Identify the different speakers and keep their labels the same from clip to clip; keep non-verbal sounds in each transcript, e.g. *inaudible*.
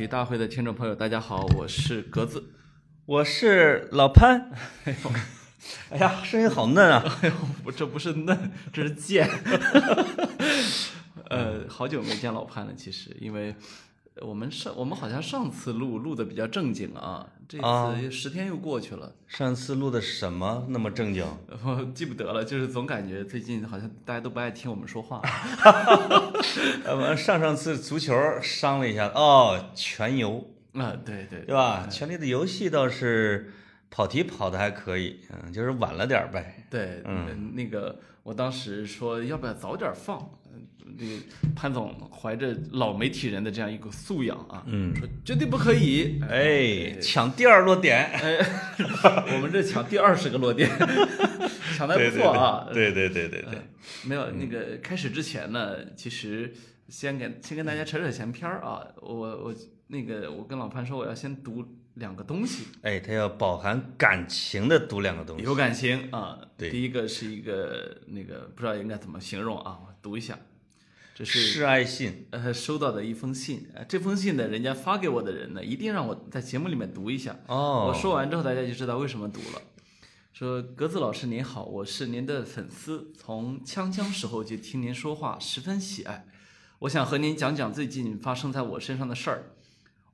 Speaker 1: 题大会的听众朋友，大家好，我是格子。*laughs*
Speaker 2: 我是老潘。*laughs* 哎呀，声音好嫩啊！*laughs*
Speaker 1: 哎呦，不，这不是嫩，这是贱。呃，好久没见老潘了，其实，因为我们上我们好像上次录录的比较正经啊，这次十天又过去了。
Speaker 2: 上次录的什么那么正经？*laughs*
Speaker 1: 我记不得了，就是总感觉最近好像大家都不爱听我们说话。*laughs*
Speaker 2: 呃，上上次足球伤了一下，哦，全游
Speaker 1: 啊，对对，
Speaker 2: 对吧？权力的游戏倒是跑题跑的还可以，嗯，就是晚了点呗。
Speaker 1: 对，嗯，那个我当时说要不要早点放。这个潘总怀着老媒体人的这样一个素养啊，
Speaker 2: 嗯，
Speaker 1: 说绝对不可以，
Speaker 2: 哎，抢第二落点，
Speaker 1: 哎，*laughs* 我们这抢第二十个落点，*laughs* 抢的不错啊，
Speaker 2: 对对对对对，
Speaker 1: 没有那个开始之前呢，其实先给先跟大家扯扯闲篇儿啊，我我那个我跟老潘说我要先读两个东西，
Speaker 2: 哎，他要饱含感情的读两个东西，
Speaker 1: 有感情啊，
Speaker 2: 对，
Speaker 1: 第一个是一个那个不知道应该怎么形容啊，我读一下。这是
Speaker 2: 示爱信，
Speaker 1: 呃，收到的一封信。这封信呢，人家发给我的人呢，一定让我在节目里面读一下。
Speaker 2: 哦，
Speaker 1: 我说完之后，大家就知道为什么读了。说格子老师您好，我是您的粉丝，从锵锵时候就听您说话，十分喜爱。我想和您讲讲最近发生在我身上的事儿。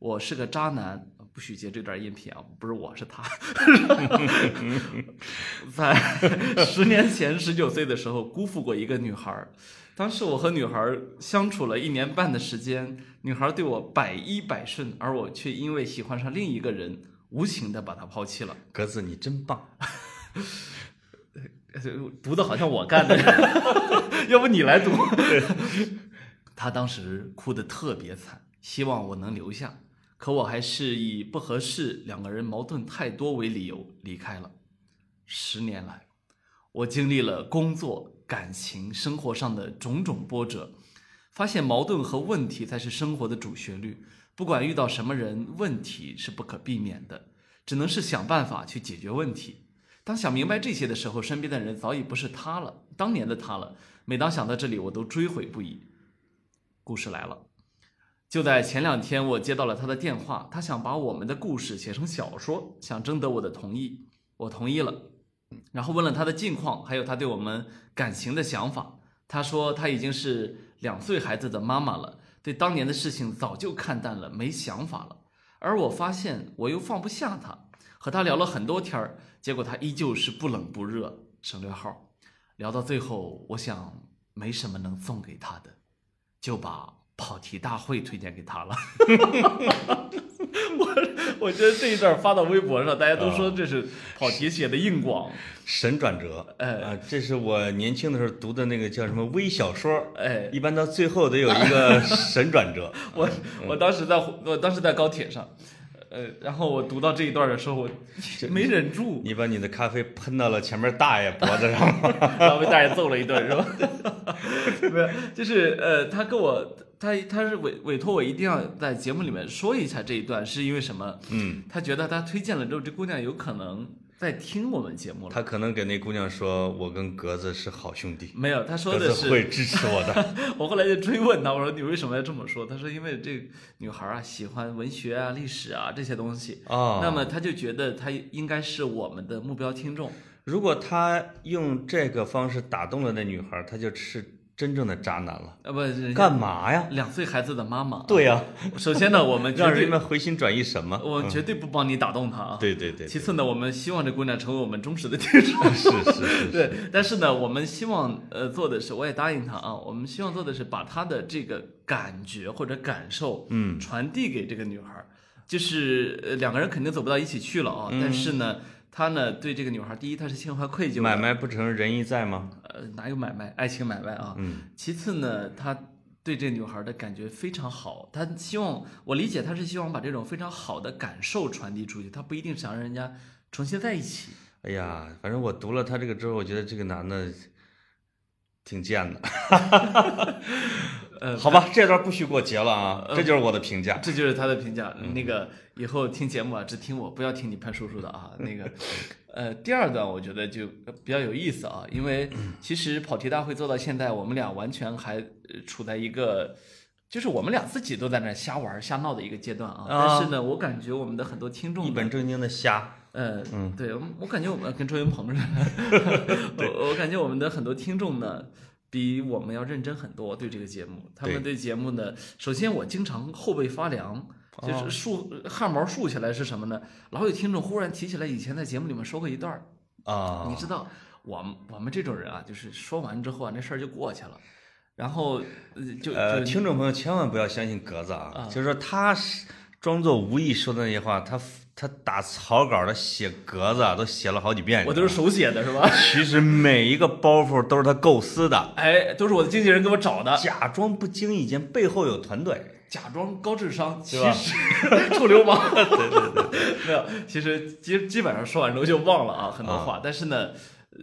Speaker 1: 我是个渣男，不许接这段音频啊，不是我是他。*laughs* 在十年前，十九岁的时候，辜负过一个女孩。当时我和女孩相处了一年半的时间，女孩对我百依百顺，而我却因为喜欢上另一个人，无情的把她抛弃了。
Speaker 2: 格子，你真棒，
Speaker 1: 读的好像我干的，要不你来读？*laughs* 她当时哭得特别惨，希望我能留下，可我还是以不合适、两个人矛盾太多为理由离开了。十年来，我经历了工作。感情生活上的种种波折，发现矛盾和问题才是生活的主旋律。不管遇到什么人，问题是不可避免的，只能是想办法去解决问题。当想明白这些的时候，身边的人早已不是他了，当年的他了。每当想到这里，我都追悔不已。故事来了，就在前两天，我接到了他的电话，他想把我们的故事写成小说，想征得我的同意，我同意了。然后问了他的近况，还有他对我们感情的想法。他说他已经是两岁孩子的妈妈了，对当年的事情早就看淡了，没想法了。而我发现我又放不下他，和他聊了很多天儿，结果他依旧是不冷不热。省略号，聊到最后，我想没什么能送给他的，就把跑题大会推荐给他了。*laughs* *laughs* 我 *laughs* 我觉得这一段发到微博上，大家都说这是跑题写的硬广，
Speaker 2: 神转折。
Speaker 1: 哎，
Speaker 2: 这是我年轻的时候读的那个叫什么微小说。
Speaker 1: 哎，
Speaker 2: 一般到最后得有一个神转折。*laughs*
Speaker 1: 我我当时在我当时在高铁上，呃，然后我读到这一段的时候，我没忍住。
Speaker 2: 你把你的咖啡喷到了前面大爷脖子上，
Speaker 1: 然后被大爷揍了一顿，是吧？没有，就是呃，他跟我。他他是委委托我一定要在节目里面说一下这一段，是因为什么？
Speaker 2: 嗯，
Speaker 1: 他觉得他推荐了之后，这姑娘有可能在听我们节目了。
Speaker 2: 他可能给那姑娘说：“我跟格子是好兄弟。”
Speaker 1: 没有，他说的是
Speaker 2: 会支持我的。*laughs*
Speaker 1: 我后来就追问他，我说：“你为什么要这么说？”他说：“因为这女孩啊喜欢文学啊、历史啊这些东西
Speaker 2: 啊，
Speaker 1: 那么他就觉得他应该是我们的目标听众。
Speaker 2: 如果他用这个方式打动了那女孩，他就是。”真正的渣男了
Speaker 1: 啊！不，
Speaker 2: 干嘛呀？
Speaker 1: 两岁孩子的妈妈。
Speaker 2: 对呀。
Speaker 1: 首先呢，我们 *laughs*
Speaker 2: 让人们回心转意什么？
Speaker 1: 我绝对不帮你打动他啊！
Speaker 2: 对对对。
Speaker 1: 其次呢，我们希望这姑娘成为我们忠实的听众。*laughs*
Speaker 2: 是是是。
Speaker 1: 对，但是呢，我们希望呃做的是，我也答应他啊，我们希望做的是把他的这个感觉或者感受，
Speaker 2: 嗯，
Speaker 1: 传递给这个女孩，就是呃两个人肯定走不到一起去了啊，但是呢。他呢，对这个女孩，第一，他是心怀愧疚。
Speaker 2: 买卖不成仁义在吗？
Speaker 1: 呃，哪有买卖？爱情买卖啊。
Speaker 2: 嗯。
Speaker 1: 其次呢，他对这女孩的感觉非常好，他希望我理解，他是希望把这种非常好的感受传递出去，他不一定想让人家重新在一起。
Speaker 2: 哎呀，反正我读了他这个之后，我觉得这个男的挺贱的。*laughs*
Speaker 1: 呃，
Speaker 2: 好吧，这段不许给我截了啊！这就是我的评价，
Speaker 1: 这就是他的评价。那个以后听节目啊，只听我，不要听你潘叔叔的啊。*laughs* 那个，呃，第二段我觉得就比较有意思啊，因为 *clears throat* 其实跑题大会做到现在，我们俩完全还处在一个就是我们俩自己都在那瞎玩瞎闹的一个阶段啊。
Speaker 2: 啊
Speaker 1: 但是呢，我感觉我们的很多听众
Speaker 2: 一本正经的瞎，
Speaker 1: 呃，
Speaker 2: 嗯
Speaker 1: 对，我我感觉我们跟周云鹏似的 *laughs* *laughs* 我我感觉我们的很多听众呢，比我们要认真很多对这个节目。他们
Speaker 2: 对
Speaker 1: 对节目呢，首先我经常后背发凉，
Speaker 2: 哦
Speaker 1: 就是竖汗毛竖起来是什么呢？老有听众忽然提起来以前在节目里面说过一段儿，
Speaker 2: 啊，
Speaker 1: 你知道，我们我们这种人啊，就是说完之后啊，那事儿就过去了，然后呃就
Speaker 2: 呃，听众朋友千万不要相信格子啊，
Speaker 1: 啊。
Speaker 2: 就是说他是装作无意说的那些话，他他打草稿的写格子啊，都写了好几遍。
Speaker 1: 我都是手写的是吧？
Speaker 2: 其实每一个包袱都是他构思的，*laughs*
Speaker 1: 哎，都是我的经纪人给我找的。
Speaker 2: 假装不经意间背后有团队。
Speaker 1: 假装高智商，其
Speaker 2: 吧
Speaker 1: 实臭流氓。对 *laughs* 对对，*laughs* 没有，其实基基本上说完之后就忘了啊，很多话。但是呢，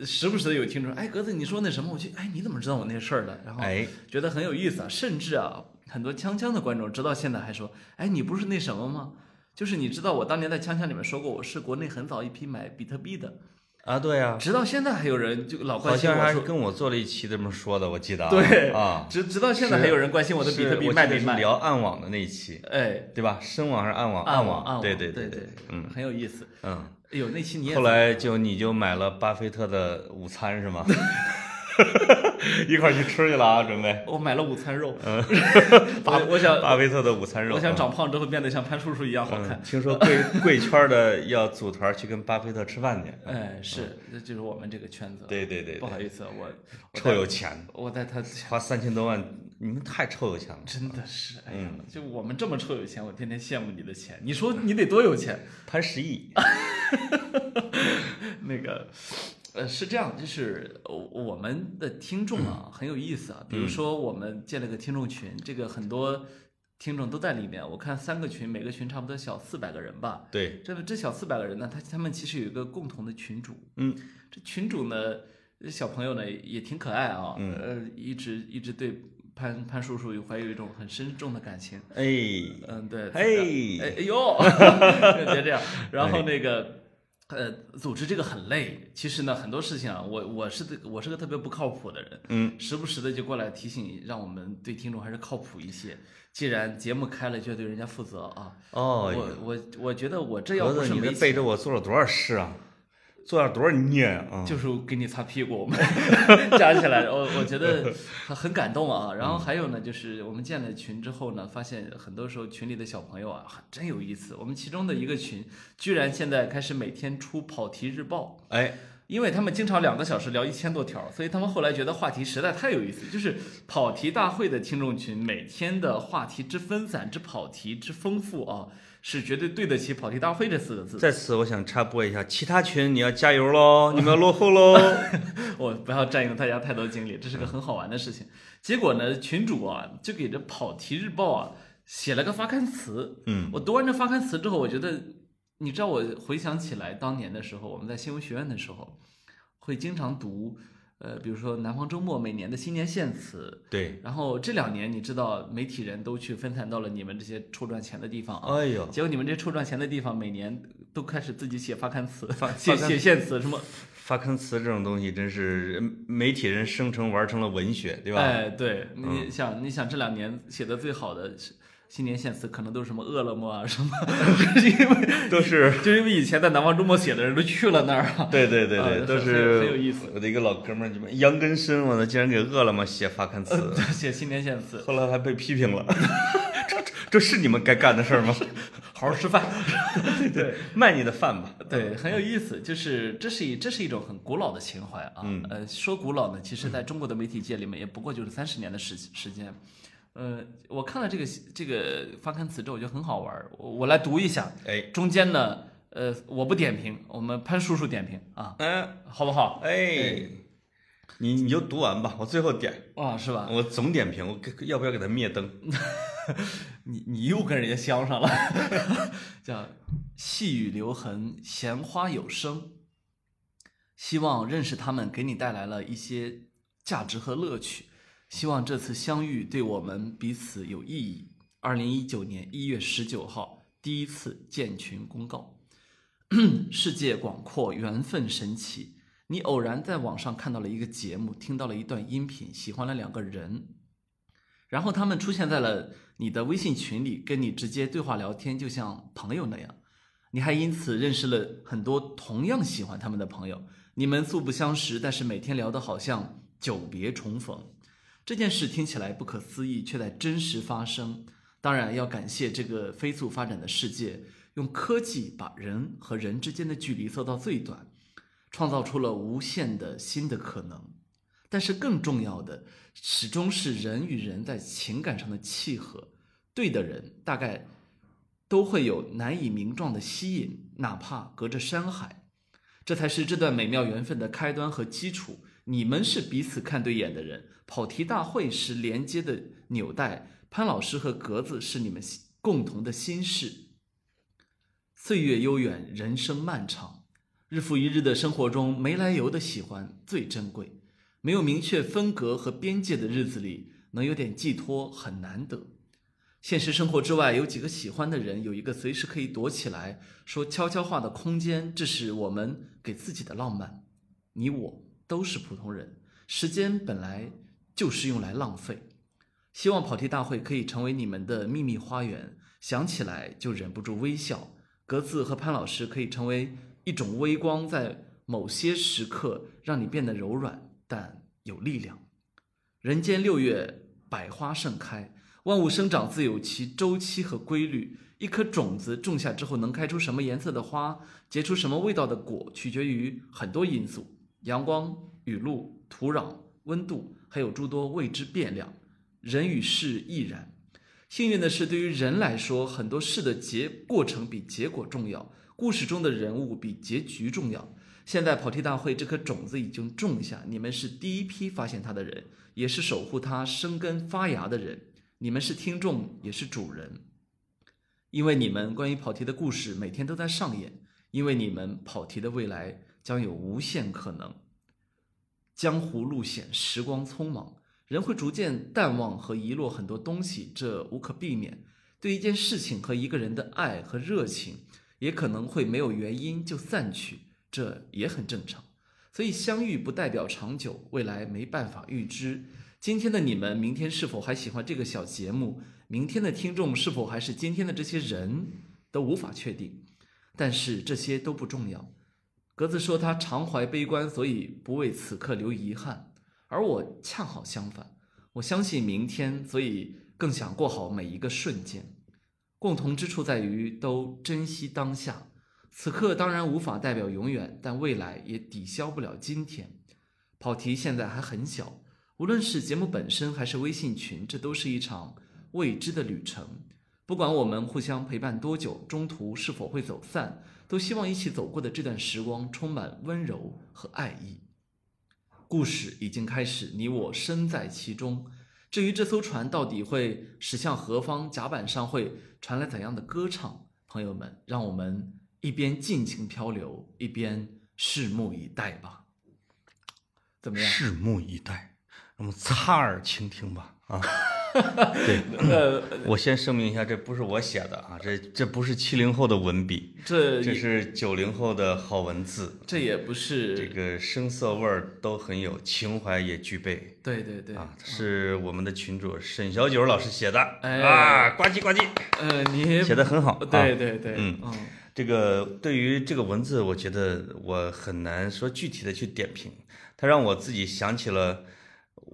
Speaker 1: 时不时的有听众，哎，格子你说那什么，我去，哎，你怎么知道我那事儿的？然后
Speaker 2: 哎，
Speaker 1: 觉得很有意思啊，甚至啊，很多锵锵的观众直到现在还说，哎，你不是那什么吗？就是你知道我当年在锵锵里面说过，我是国内很早一批买比特币的，
Speaker 2: 啊，对呀、
Speaker 1: 直到现在还有人就老
Speaker 2: 好
Speaker 1: 关心
Speaker 2: 像还是，跟我做了一期这么说的，我记得啊。
Speaker 1: 对
Speaker 2: 啊，
Speaker 1: 直直到现在还有人关心我的比特币卖没卖？
Speaker 2: 聊暗网的那一期，
Speaker 1: 哎，
Speaker 2: 对吧？深网还是暗网？
Speaker 1: 暗
Speaker 2: 网，
Speaker 1: 暗网，
Speaker 2: 对
Speaker 1: 对
Speaker 2: 对对，嗯
Speaker 1: 很有意思。
Speaker 2: 嗯。
Speaker 1: 哎呦，那期你也
Speaker 2: 后来就你就买了巴菲特的午餐是吗？*laughs* *laughs* 一块儿去吃去了啊，准备。
Speaker 1: 我买了午餐肉，
Speaker 2: 嗯 *laughs*
Speaker 1: 我我想 *laughs*
Speaker 2: 巴菲特的午餐肉。
Speaker 1: 我想
Speaker 2: 嗯
Speaker 1: 长胖之后变得像潘叔叔一样好看
Speaker 2: 嗯。听说贵贵圈的要组团去跟巴菲特吃饭去。
Speaker 1: 哎，是，这就是我们这个圈子。，
Speaker 2: 对对对对，
Speaker 1: 不好意思，我我
Speaker 2: 臭有钱，
Speaker 1: 我在他
Speaker 2: 花三千多万，你们太臭有钱了。
Speaker 1: 真的是，哎呀，
Speaker 2: 嗯
Speaker 1: 就我们这么臭有钱，我天天羡慕你的钱。你说你得多有钱？
Speaker 2: 潘石屹，
Speaker 1: 那个，呃，是这样，就是我我们的听众啊很有意思啊。比如说，我们建了个听众群，这个很多听众都在里面。我看三个群，每个群差不多小四百个人吧。
Speaker 2: 对，
Speaker 1: 这这小四百个人呢，他他们其实有一个共同的群主。
Speaker 2: 嗯，
Speaker 1: 这群主呢，小朋友呢也挺可爱啊。
Speaker 2: 嗯
Speaker 1: 呃，一直一直对潘潘叔叔有怀有一种很深重的感情。
Speaker 2: 哎，
Speaker 1: 嗯，对。
Speaker 2: 嘿
Speaker 1: 哎哎呦 *laughs* *laughs* 别这样。然后那个。呃，组织这个很累。其实呢，很多事情啊，我我是个我是个特别不靠谱的人，
Speaker 2: 嗯，
Speaker 1: 时不时的就过来提醒，让我们对听众还是靠谱一些。既然节目开了，就要对人家负责啊。
Speaker 2: 哦，
Speaker 1: 我我我觉得我这要不是没
Speaker 2: 你这背，着我做了多少事啊？做了多少孽啊？
Speaker 1: 就是给你擦屁股，我们 *laughs* 加起来，我我觉得很很感动啊。然后还有呢，就是我们建了群之后呢，发现很多时候群里的小朋友啊，真有意思。我们其中的一个群，居然现在开始每天出跑题日报。
Speaker 2: 哎，
Speaker 1: 因为他们经常两个小时聊一千多条，所以他们后来觉得话题实在太有意思。就是跑题大会的听众群，每天的话题之分散、之跑题之丰富啊，是绝对对得起“跑题大会”这四个字。
Speaker 2: 在此我想插播一下，其他群你要加油喽，*laughs* 你们要落后喽。*laughs*
Speaker 1: 我不要占用大家太多精力，这是个很好玩的事情。结果呢，群主啊就给这跑题日报啊写了个发刊词。
Speaker 2: 嗯，
Speaker 1: 我读完这发刊词之后，我觉得，你知道，我回想起来当年的时候，我们在新闻学院的时候，会经常读，呃，比如说南方周末每年的新年献词。
Speaker 2: 对，
Speaker 1: 然后这两年，你知道，媒体人都去分散到了你们这些臭赚钱的地方啊。
Speaker 2: 哎呦，
Speaker 1: 结果你们这臭赚钱的地方，每年都开始自己写发刊词、
Speaker 2: 发
Speaker 1: 写写献词，什么
Speaker 2: 发刊词这种东西真是人媒体人生成玩成了文学，对吧？
Speaker 1: 哎，对，你想，你想这两年写的最好的是新年献词，可能都是什么饿了么啊，什么，就是因为
Speaker 2: 都是，
Speaker 1: 就因为以前在南方周末写的人都去了那儿啊。
Speaker 2: 对对对对，都是
Speaker 1: 很有意思
Speaker 2: 我的一个老哥们儿，你们杨根生，我呢竟然给饿了么写发刊词，*laughs*
Speaker 1: 写新年献词，
Speaker 2: 后来还被批评了。*laughs* 这这这是你们该干的事儿吗？*laughs*
Speaker 1: 好好吃饭。对
Speaker 2: 卖你的饭吧。
Speaker 1: 对，很有意思，就是这是一这是一种很古老的情怀啊。
Speaker 2: 嗯
Speaker 1: 呃，说古老呢，其实在中国的媒体界里面也不过就是三十年的时时间。呃，我看了这个这个发刊词之后，我觉得很好玩儿，我我来读一下。
Speaker 2: 哎，
Speaker 1: 中间呢，呃，我不点评，我们潘叔叔点评啊，
Speaker 2: 嗯，
Speaker 1: 好不好？
Speaker 2: 哎，你你就读完吧，我最后点，
Speaker 1: 啊，是吧？
Speaker 2: 我总点评，我给要不要给他灭灯？*laughs*
Speaker 1: 你你又跟人家相上了，*laughs* 叫细雨留痕，闲花有声。希望认识他们给你带来了一些价值和乐趣。希望这次相遇对我们彼此有意义。二零一九年一月十九号，第一次建群公告。*clears throat* 世界广阔，缘分神奇。你偶然在网上看到了一个节目，听到了一段音频，喜欢了两个人，然后他们出现在了你的微信群里，跟你直接对话聊天，就像朋友那样。你还因此认识了很多同样喜欢他们的朋友，你们素不相识，但是每天聊得好像久别重逢。这件事听起来不可思议，却在真实发生。当然要感谢这个飞速发展的世界，用科技把人和人之间的距离做到最短，创造出了无限的新的可能。但是更重要的，始终是人与人在情感上的契合。对的人，大概都会有难以名状的吸引，哪怕隔着山海。这才是这段美妙缘分的开端和基础。你们是彼此看对眼的人，跑题大会是连接的纽带，潘老师和格子是你们共同的心事。岁月悠远，人生漫长，日复一日的生活中，没来由的喜欢最珍贵。没有明确分隔和边界的日子里，能有点寄托很难得。现实生活之外，有几个喜欢的人，有一个随时可以躲起来说悄悄话的空间，这是我们给自己的浪漫。你我都是普通人，时间本来就是用来浪费。希望跑题大会可以成为你们的秘密花园，想起来就忍不住微笑。格子和潘老师可以成为一种微光，在某些时刻让你变得柔软。但有力量。人间六月，百花盛开，万物生长自有其周期和规律。一颗种子种下之后，能开出什么颜色的花，结出什么味道的果，取决于很多因素：阳光、雨露、土壤、温度，还有诸多未知变量。人与事亦然。幸运的是，对于人来说，很多事的结过程比结果重要，故事中的人物比结局重要。现在跑题大会这颗种子已经种下，你们是第一批发现它的人，也是守护它生根发芽的人。你们是听众，也是主人，因为你们关于跑题的故事每天都在上演，因为你们跑题的未来将有无限可能。江湖路险，时光匆忙，人会逐渐淡忘和遗落很多东西，这无可避免。对一件事情和一个人的爱和热情，也可能会没有原因就散去。这也很正常，所以相遇不代表长久，未来没办法预知。今天的你们，明天是否还喜欢这个小节目？明天的听众是否还是今天的这些人，都无法确定。但是这些都不重要。格子说他常怀悲观，所以不为此刻留遗憾，而我恰好相反，我相信明天，所以更想过好每一个瞬间。共同之处在于都珍惜当下。此刻当然无法代表永远，但未来也抵消不了今天。跑题现在还很小，无论是节目本身还是微信群，这都是一场未知的旅程。不管我们互相陪伴多久，中途是否会走散，都希望一起走过的这段时光充满温柔和爱意。故事已经开始，你我身在其中。至于这艘船到底会驶向何方，甲板上会传来怎样的歌唱，朋友们，让我们。一边尽情漂流，一边拭目以待吧。怎么样？
Speaker 2: 拭目以待，那么擦耳倾听吧。啊，*laughs* 对，呃，我先声明一下，这不是我写的啊，这这不是七零后的文笔，
Speaker 1: 这
Speaker 2: 这是九零后的好文字。
Speaker 1: 这也不是
Speaker 2: 这个声色味儿都很有，情怀也具备。
Speaker 1: 对对对，
Speaker 2: 啊，是我们的群主沈小九老师写的。
Speaker 1: 哎
Speaker 2: 啊，呱唧呱唧。
Speaker 1: 呃，你
Speaker 2: 写的很好。
Speaker 1: 对对对，
Speaker 2: 嗯
Speaker 1: 嗯。
Speaker 2: 这个对于这个文字，我觉得我很难说具体的去点评。它让我自己想起了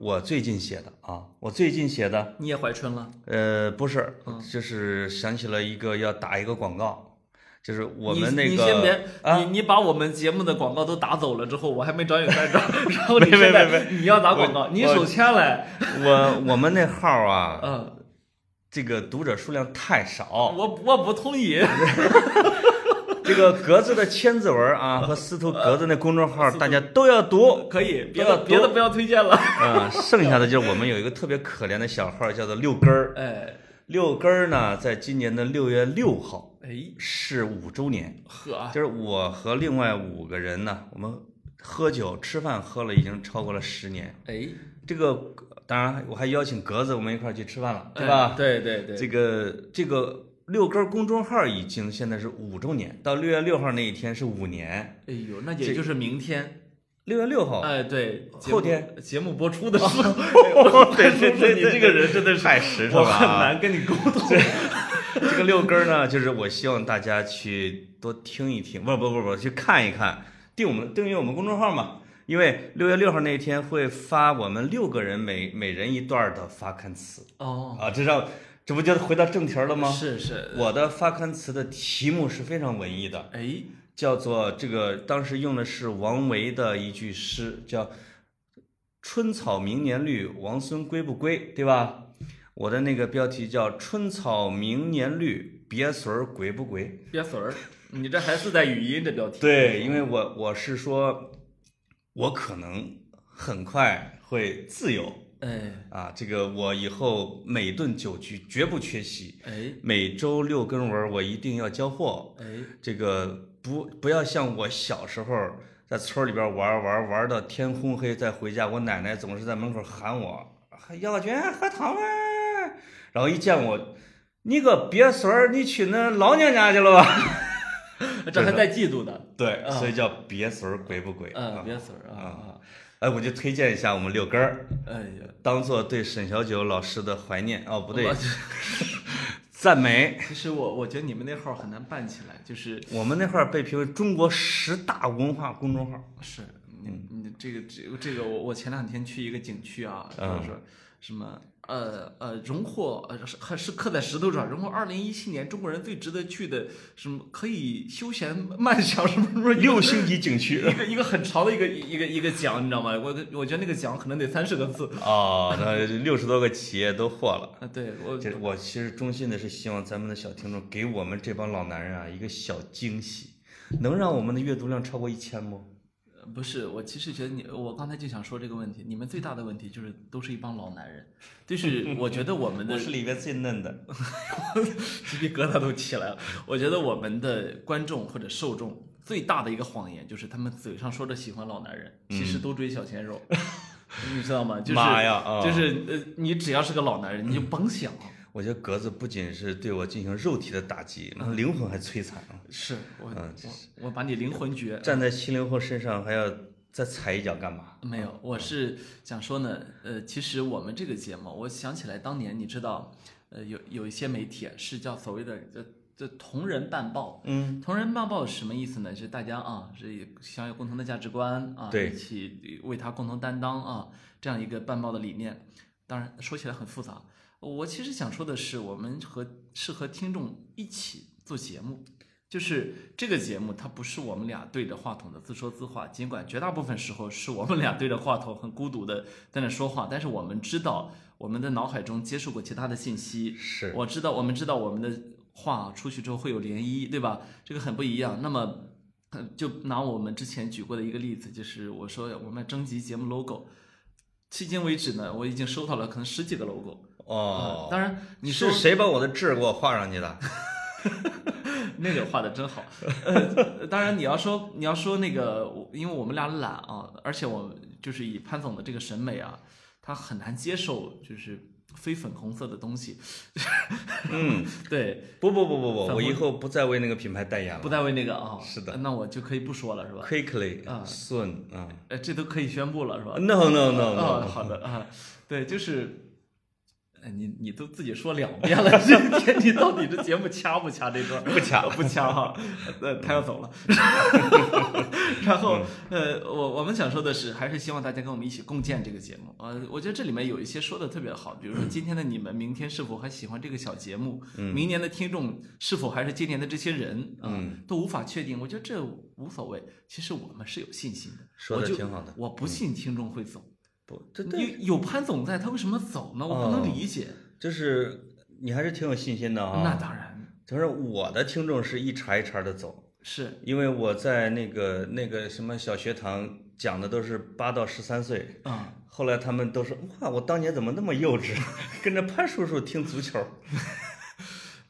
Speaker 2: 我最近写的啊，我最近写的。
Speaker 1: 你也怀春了？
Speaker 2: 呃，不是，就是想起了一个要打一个广告，就是我们那个。
Speaker 1: 你先别，你你把我们节目的广告都打走了之后，我还没找你算账，*laughs* 然后你现在你要打广告，你手欠嘞。
Speaker 2: 我我们那号啊，*laughs*
Speaker 1: 嗯，
Speaker 2: 这个读者数量太少。
Speaker 1: 我我不同意。*laughs*
Speaker 2: 这个格子的千字文啊，*laughs* 和司徒格子那公众号，大家都要读，
Speaker 1: 可以，别的别的不要推荐了。
Speaker 2: 嗯，剩下的就是我们有一个特别可怜的小号，叫做六根儿。
Speaker 1: 哎，
Speaker 2: 六根儿呢，在今年的六月六号，
Speaker 1: 哎，
Speaker 2: 是五周年。
Speaker 1: 呵，
Speaker 2: 就是我和另外五个人呢，我们喝酒吃饭喝了已经超过了十年。
Speaker 1: 哎，
Speaker 2: 这个当然我还邀请格子，我们一块儿去吃饭了，对吧？
Speaker 1: 对对对，
Speaker 2: 这个这个。六根公众号已经现在是五周年，到六月六号那一天是五年。
Speaker 1: 哎呦，那也就是明天，
Speaker 2: 六月六号，
Speaker 1: 哎，对，
Speaker 2: 后天
Speaker 1: 节目播出的时候，
Speaker 2: 对 *laughs* 对对
Speaker 1: 你这个人真的是
Speaker 2: 太实诚了啊
Speaker 1: 很难跟你沟通。
Speaker 2: 这个六根呢，就是我希望大家去多听一听，不不不不，去看一看，订我们订阅我们公众号嘛。因为六月六号那天会发我们六个人每每人一段的发刊词
Speaker 1: 哦，
Speaker 2: 啊，这让这不就回到正题儿了吗？
Speaker 1: 是是，
Speaker 2: 我的发刊词的题目是非常文艺的，
Speaker 1: 哎，
Speaker 2: 叫做这个当时用的是王维的一句诗，叫“春草明年绿，王孙归不归”，对吧？我的那个标题叫“春草明年绿，鳖孙儿归不归
Speaker 1: 鳖孙儿，你这还是在语音这标”。题？
Speaker 2: 对，因为我我是说，我可能很快会自由
Speaker 1: 哎
Speaker 2: 啊，这个我以后每顿酒局绝不缺席，
Speaker 1: 哎
Speaker 2: 每周六跟文儿我一定要交货。
Speaker 1: 哎，
Speaker 2: 这个不不要像我小时候在村里边玩儿玩儿玩儿到天昏黑再回家，我奶奶总是在门口喊我：“姚小军喝汤儿。”然后一见我，你个鳖孙儿，你去那老娘家去了吧？*laughs*
Speaker 1: 这还带嫉妒的。
Speaker 2: 对，
Speaker 1: 啊
Speaker 2: 所以叫鳖孙儿鬼不鬼？
Speaker 1: 嗯，
Speaker 2: 啊
Speaker 1: 鳖孙儿啊啊，
Speaker 2: 哎，我就推荐一下我们六根儿，
Speaker 1: 哎呀，
Speaker 2: 当做对沈小九老师的怀念哦，不对，*laughs* 赞美。*laughs*
Speaker 1: 其实我我觉得你们那号很难办起来，就是
Speaker 2: 我们那号儿被评为中国十大文化公众号。
Speaker 1: 是你你这个这个这个我我前两天去一个景区啊，
Speaker 2: 就
Speaker 1: 是说什么呃呃荣获呃是还是刻在石头上，荣获二零一七年中国人最值得去的什么可以休闲慢 *laughs* 享什么什么
Speaker 2: 六星级景区
Speaker 1: 一个一个很长的一个一个一个奖，你知道吗？我我觉得那个奖可能得三十个字
Speaker 2: 哦，那六十多个企业都获了。
Speaker 1: 啊。对我
Speaker 2: 这我其实衷心的是希望咱们的小听众给我们这帮老男人啊一个小惊喜，能让我们的阅读量超过一千不？
Speaker 1: 不是，我其实觉得你，我刚才就想说这个问题，你们最大的问题就是都是一帮老男人，就是 *laughs* 我觉得我们的
Speaker 2: 我是里面最嫩的。
Speaker 1: 鸡皮疙瘩都起来了。我觉得我们的观众或者受众最大的一个谎言就是他们嘴上说着喜欢老男人，其实都追小鲜肉，*laughs* 你知道吗？就是
Speaker 2: 妈呀啊
Speaker 1: 就是呃，你只要是个老男人，你就甭想。
Speaker 2: 我觉得格子不仅是对我进行肉体的打击，那灵魂还摧残啊！
Speaker 1: 是我
Speaker 2: 嗯
Speaker 1: 我我把你灵魂绝
Speaker 2: 站在七零后身上还要再踩一脚干嘛？
Speaker 1: 没有，我是想说呢，呃，其实我们这个节目，我想起来当年你知道，呃，有有一些媒体啊是叫所谓的这这同人办报，
Speaker 2: 嗯，
Speaker 1: 同人办报是什么意思呢？是大家啊是享有共同的价值观啊，
Speaker 2: 对
Speaker 1: 一起为他共同担当啊，这样一个办报的理念。当然说起来很复杂，我其实想说的是，我们和是和听众一起做节目。就是这个节目，它不是我们俩对着话筒的自说自话，尽管绝大部分时候是我们俩对着话筒很孤独的在那说话，但是我们知道我们的脑海中接受过其他的信息，
Speaker 2: 是
Speaker 1: 我知道，我们知道我们的话出去之后会有涟漪，对吧？这个很不一样。那么，呃就拿我们之前举过的一个例子，就是我说我们征集节目 logo，迄今为止呢，我已经收到了可能十几个 logo。
Speaker 2: 哦，
Speaker 1: 当然，你说
Speaker 2: 是谁把我的痣给我画上去的？*laughs*
Speaker 1: 那个画的真好。*laughs* 呃，当然你要说你要说那个，我因为我们俩懒啊，而且我就是以潘总的这个审美啊，他很难接受就是非粉红色的东西。
Speaker 2: 嗯，*laughs*
Speaker 1: 对，
Speaker 2: 不不不不不，我以后不再为那个品牌代言了。
Speaker 1: 不再为那个啊，
Speaker 2: 是的
Speaker 1: 那我就可以不说了，是吧
Speaker 2: ？Quickly
Speaker 1: 啊
Speaker 2: soon 啊
Speaker 1: 呃，这都可以宣布了，是吧
Speaker 2: ？，No No No
Speaker 1: 啊
Speaker 2: ，No，
Speaker 1: 好的啊，对，就是。哎，你你都自己说两遍了，今天你到底这节目掐不掐这段？*laughs*
Speaker 2: 不掐
Speaker 1: 不掐哈。呃，他要走了。*laughs* 然后呃，我我们想说的是，还是希望大家跟我们一起共建这个节目。呃，我觉得这里面有一些说的特别好，比如说今天的你们，明天是否还喜欢这个小节目？明年的听众是否还是今年的这些人啊？
Speaker 2: 嗯
Speaker 1: 都无法确定。我觉得这无所谓，其实我们是有信心的。
Speaker 2: 说的挺好的。
Speaker 1: 我不信听众会走。
Speaker 2: 不，这
Speaker 1: 有
Speaker 2: 对，
Speaker 1: 有潘总在，他为什么走呢？我不能
Speaker 2: 哦
Speaker 1: 理解。
Speaker 2: 就是你还是挺有信心的啊。
Speaker 1: 那当然
Speaker 2: 就是我的听众是一茬一茬的走，
Speaker 1: 是
Speaker 2: 因为我在那个那个什么小学堂讲的都是八到十三岁，
Speaker 1: 啊、
Speaker 2: 后来他们都说哇，我当年怎么那么幼稚，*laughs* 跟着潘叔叔听足球。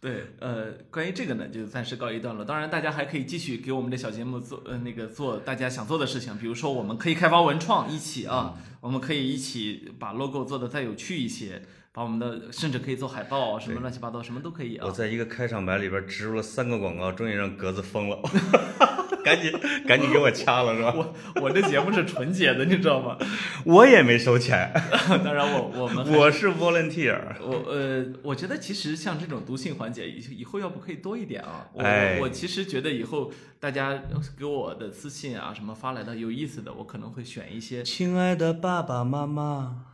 Speaker 1: 对，呃，关于这个呢，就暂时告一段落。当然，大家还可以继续给我们的小节目做呃那个做大家想做的事情，比如说我们可以开发文创，一起啊，我们可以一起把 logo 做的再有趣一些，把我们的甚至可以做海报啊，什么乱七八糟，什么都可以啊。
Speaker 2: 我在一个开场白里边植入了三个广告，终于让格子疯了，*laughs* 赶紧赶紧给我掐了是吧？
Speaker 1: 我我这节目是纯洁的，你知道吗？*laughs*
Speaker 2: 我也没收钱，*laughs*
Speaker 1: 当然我我们还 *laughs*
Speaker 2: 我是 volunteer。
Speaker 1: 我呃，我觉得其实像这种读信环节，以以后要不可以多一点啊？我、
Speaker 2: 哎
Speaker 1: 我其实觉得以后大家给我的私信啊什么发来的有意思的，我可能会选一些。
Speaker 2: 亲爱的爸爸妈妈，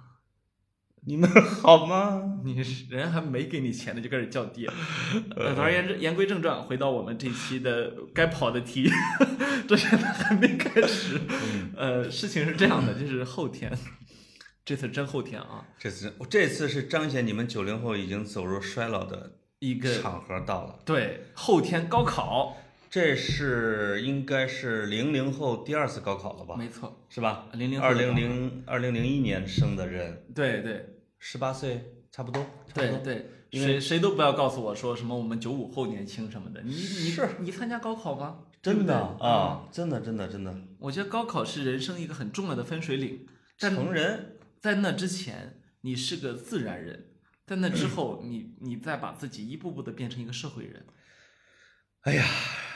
Speaker 2: 你们 *laughs* 好吗？
Speaker 1: 你是人还没给你钱呢，就开始叫爹。呃，总而言之，言归正传，回到我们这期的该跑的题，*laughs* 这现在还没开始。呃，事情是这样的，就是后天，这次真后天啊，
Speaker 2: 这次这次是彰显你们九零后已经走入衰老的
Speaker 1: 一个
Speaker 2: 场合到了。
Speaker 1: 对后天高考，
Speaker 2: 这是应该是零零后第二次高考了吧？
Speaker 1: 没错，
Speaker 2: 是吧？
Speaker 1: 零零
Speaker 2: 二零零二零零一年生的人，
Speaker 1: 对对。
Speaker 2: 十八岁差不多。差不多，
Speaker 1: 对对，谁谁都不要告诉我说什么我们九五后年轻什么的。你你
Speaker 2: 是
Speaker 1: 你参加高考吗？
Speaker 2: 真的！啊，真的真的真的。
Speaker 1: 我觉得高考是人生一个很重要的分水岭。在
Speaker 2: 成人
Speaker 1: 在那之前，你是个自然人；在那之后，*clears throat* 你你再把自己一步步的变成一个社会人，
Speaker 2: 哎呀，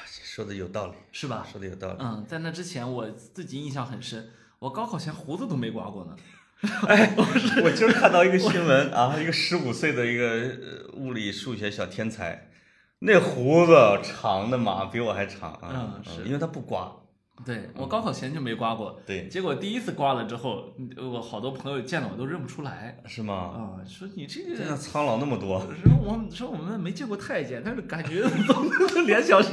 Speaker 2: 说的有道理，
Speaker 1: 是吧？
Speaker 2: 说的有道理。
Speaker 1: 嗯，在那之前，我自己印象很深，我高考前胡子都没刮过呢。*laughs*
Speaker 2: 我今儿看到一个新闻啊，一个十五岁的一个呃物理数学小天才，那胡子长的嘛，比我还长啊。
Speaker 1: 嗯是
Speaker 2: 因为他不刮。
Speaker 1: 对我高考前就没刮过，
Speaker 2: 对，
Speaker 1: 结果第一次刮了之后，我好多朋友见了我都认不出来
Speaker 2: 是吗？
Speaker 1: 啊，说你这个
Speaker 2: 苍老那么多。
Speaker 1: 说我们说我们没见过太监，但是感觉脸 *laughs* 小小。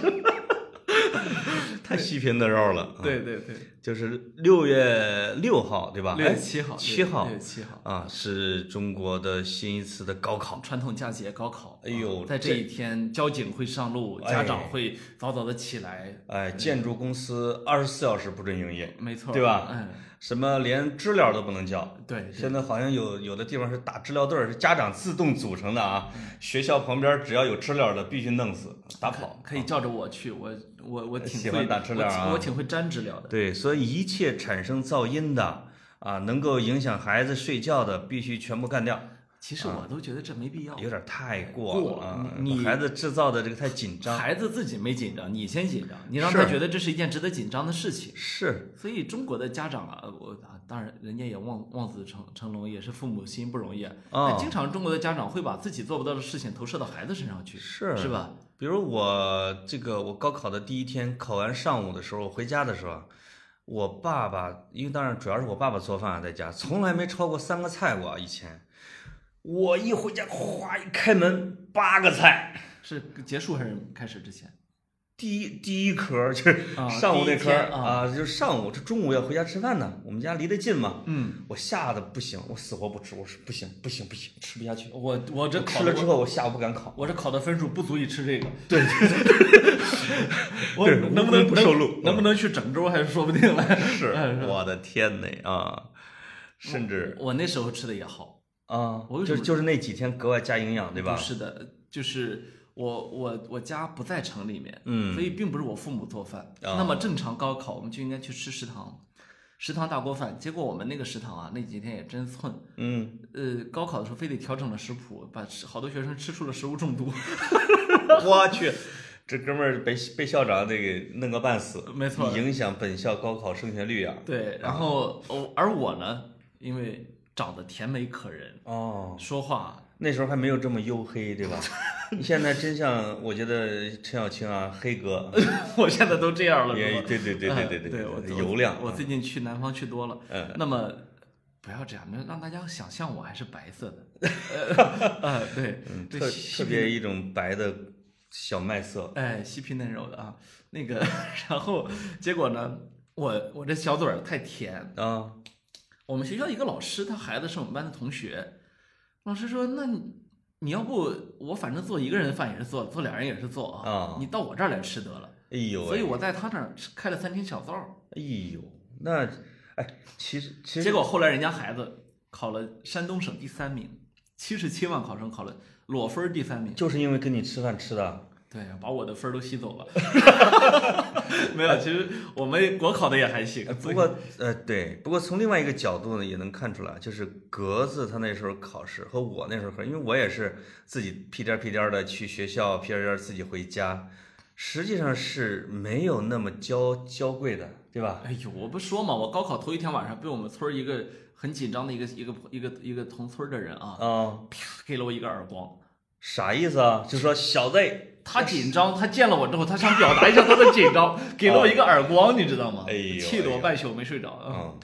Speaker 1: *laughs*
Speaker 2: 太细皮嫩肉了。啊，
Speaker 1: 对对对，
Speaker 2: 就是六月六号，对吧？
Speaker 1: 六月
Speaker 2: 哎
Speaker 1: 七号，
Speaker 2: 七号
Speaker 1: 六月七号，
Speaker 2: 啊，是中国的新一次的高考。
Speaker 1: 传统佳节高考。
Speaker 2: 哎呦
Speaker 1: 啊在这
Speaker 2: 这
Speaker 1: 一天，交警会上路，
Speaker 2: 哎
Speaker 1: 家长会早早的起来。
Speaker 2: 哎，建筑公司二十四小时不准营业，
Speaker 1: 没错，
Speaker 2: 对吧
Speaker 1: 嗯，
Speaker 2: 什么连知了都不能叫。
Speaker 1: 对，
Speaker 2: 现在好像有有的地方是打知了队儿，是家长自动组成的啊。
Speaker 1: 嗯
Speaker 2: 学校旁边只要有知了的，必须弄死打跑。
Speaker 1: 可以叫着我去，我我我挺会
Speaker 2: 喜欢打知了啊
Speaker 1: 我我挺会粘知了的。
Speaker 2: 对，所以一切产生噪音的啊，能够影响孩子睡觉的，必须全部干掉。
Speaker 1: 其实我都觉得这没必要。
Speaker 2: 有点太过
Speaker 1: 过
Speaker 2: 了啊！
Speaker 1: 你你
Speaker 2: 孩子制造的这个太紧张。
Speaker 1: 孩子自己没紧张，你先紧张，你让他觉得这是一件值得紧张的事情。
Speaker 2: 是，
Speaker 1: 所以中国的家长啊，我啊当然人家也望望子成成龙，也是父母心不容易啊。经常中国的家长会把自己做不到的事情投射到孩子身上去，
Speaker 2: 是
Speaker 1: 是吧？
Speaker 2: 比如我这个我高考的第一天，考完上午的时候回家的时候，我爸爸，因为当然主要是我爸爸做饭啊，在家从来没超过三个菜过啊。以前我一回家，哗一开门，八个菜。
Speaker 1: 是结束还是开始之前？
Speaker 2: 第一第一科就是
Speaker 1: 啊
Speaker 2: 上午那科
Speaker 1: 啊
Speaker 2: 啊，就是上午这中午要回家吃饭呢，我们家离得近嘛，
Speaker 1: 嗯，
Speaker 2: 我吓得不行，我死活不吃，我说不行不行不行，吃不下去。
Speaker 1: 我我这
Speaker 2: 吃了之后，我下午不敢考。
Speaker 1: 我这考的分数不足以吃这个。
Speaker 2: 对 *laughs*
Speaker 1: 我
Speaker 2: 对
Speaker 1: 能不能
Speaker 2: 不受禄
Speaker 1: 能不能去郑州还是说不定嘞。*laughs*
Speaker 2: 是我的天呐啊！甚至
Speaker 1: 我那时候吃的也好，
Speaker 2: 啊，
Speaker 1: 我
Speaker 2: 就是就是那几天格外加营养，对吧
Speaker 1: 不？是的，就是我我我家不在城里面，
Speaker 2: 嗯
Speaker 1: 所以并不是我父母做饭。
Speaker 2: 啊
Speaker 1: 那么正常高考我们就应该去吃食堂，食堂大锅饭。结果我们那个食堂啊，那几天也真寸。
Speaker 2: 嗯，
Speaker 1: 呃，高考的时候非得调整了食谱，把好多学生吃出了食物中毒。*laughs*
Speaker 2: 我去，这哥们儿被被校长得给弄个半死，
Speaker 1: 没错
Speaker 2: 影响本校高考升学率啊。
Speaker 1: 对，然后哦，而我呢，因为长得甜美可人，
Speaker 2: 哦，
Speaker 1: 说话
Speaker 2: 那时候还没有这么黝黑，对吧？你现在真像，我觉得陈小青啊，黑哥 *laughs*
Speaker 1: 我现在都这样了，
Speaker 2: 对对对对对
Speaker 1: 哎对我
Speaker 2: 油亮。
Speaker 1: 我最近去南方去多了，
Speaker 2: 嗯
Speaker 1: 那么不要这样，那让大家想象我还是白色的，*laughs* 呃，对
Speaker 2: 特特别一种白的小麦色。
Speaker 1: 哎，细皮嫩肉的啊，那个，*laughs* 然后结果呢，我我这小嘴儿太甜，
Speaker 2: 啊，
Speaker 1: 我们学校一个老师，他孩子是我们班的同学，老师说，那你你要不我反正做一个人的饭也是做，做俩人也是做啊，
Speaker 2: 啊
Speaker 1: 你到我这儿来吃得了，
Speaker 2: 哎呦喂，
Speaker 1: 所以我在他那儿开了三天小灶儿，
Speaker 2: 哎呦，那哎，其实其实
Speaker 1: 结果后来人家孩子考了山东省第三名，七十七万考生考了裸分儿第三名，
Speaker 2: 就是因为跟你吃饭吃的，
Speaker 1: 对，把我的分儿都吸走了。*laughs* 没有，其实我们国考的也还行
Speaker 2: 呃。不过呃对，不过从另外一个角度呢，也能看出来，就是格子他那时候考试和我那时候考，因为我也是自己屁颠儿屁颠儿的去学校，屁颠儿颠儿自己回家。实际上是没有那么娇娇贵的，对吧？
Speaker 1: 哎呦，我不说嘛，我高考头一天晚上被我们村一个很紧张的一个一个一个一个同村的人啊，
Speaker 2: 啊、
Speaker 1: 啪给了我一个耳光。
Speaker 2: 啥意思啊？就说小子，
Speaker 1: 他紧张，他见了我之后，他想表达一下他的紧张，*laughs* 给了我一个耳光，你知道吗？
Speaker 2: 哎呦
Speaker 1: 气得我半宿没睡着。啊。
Speaker 2: 嗯，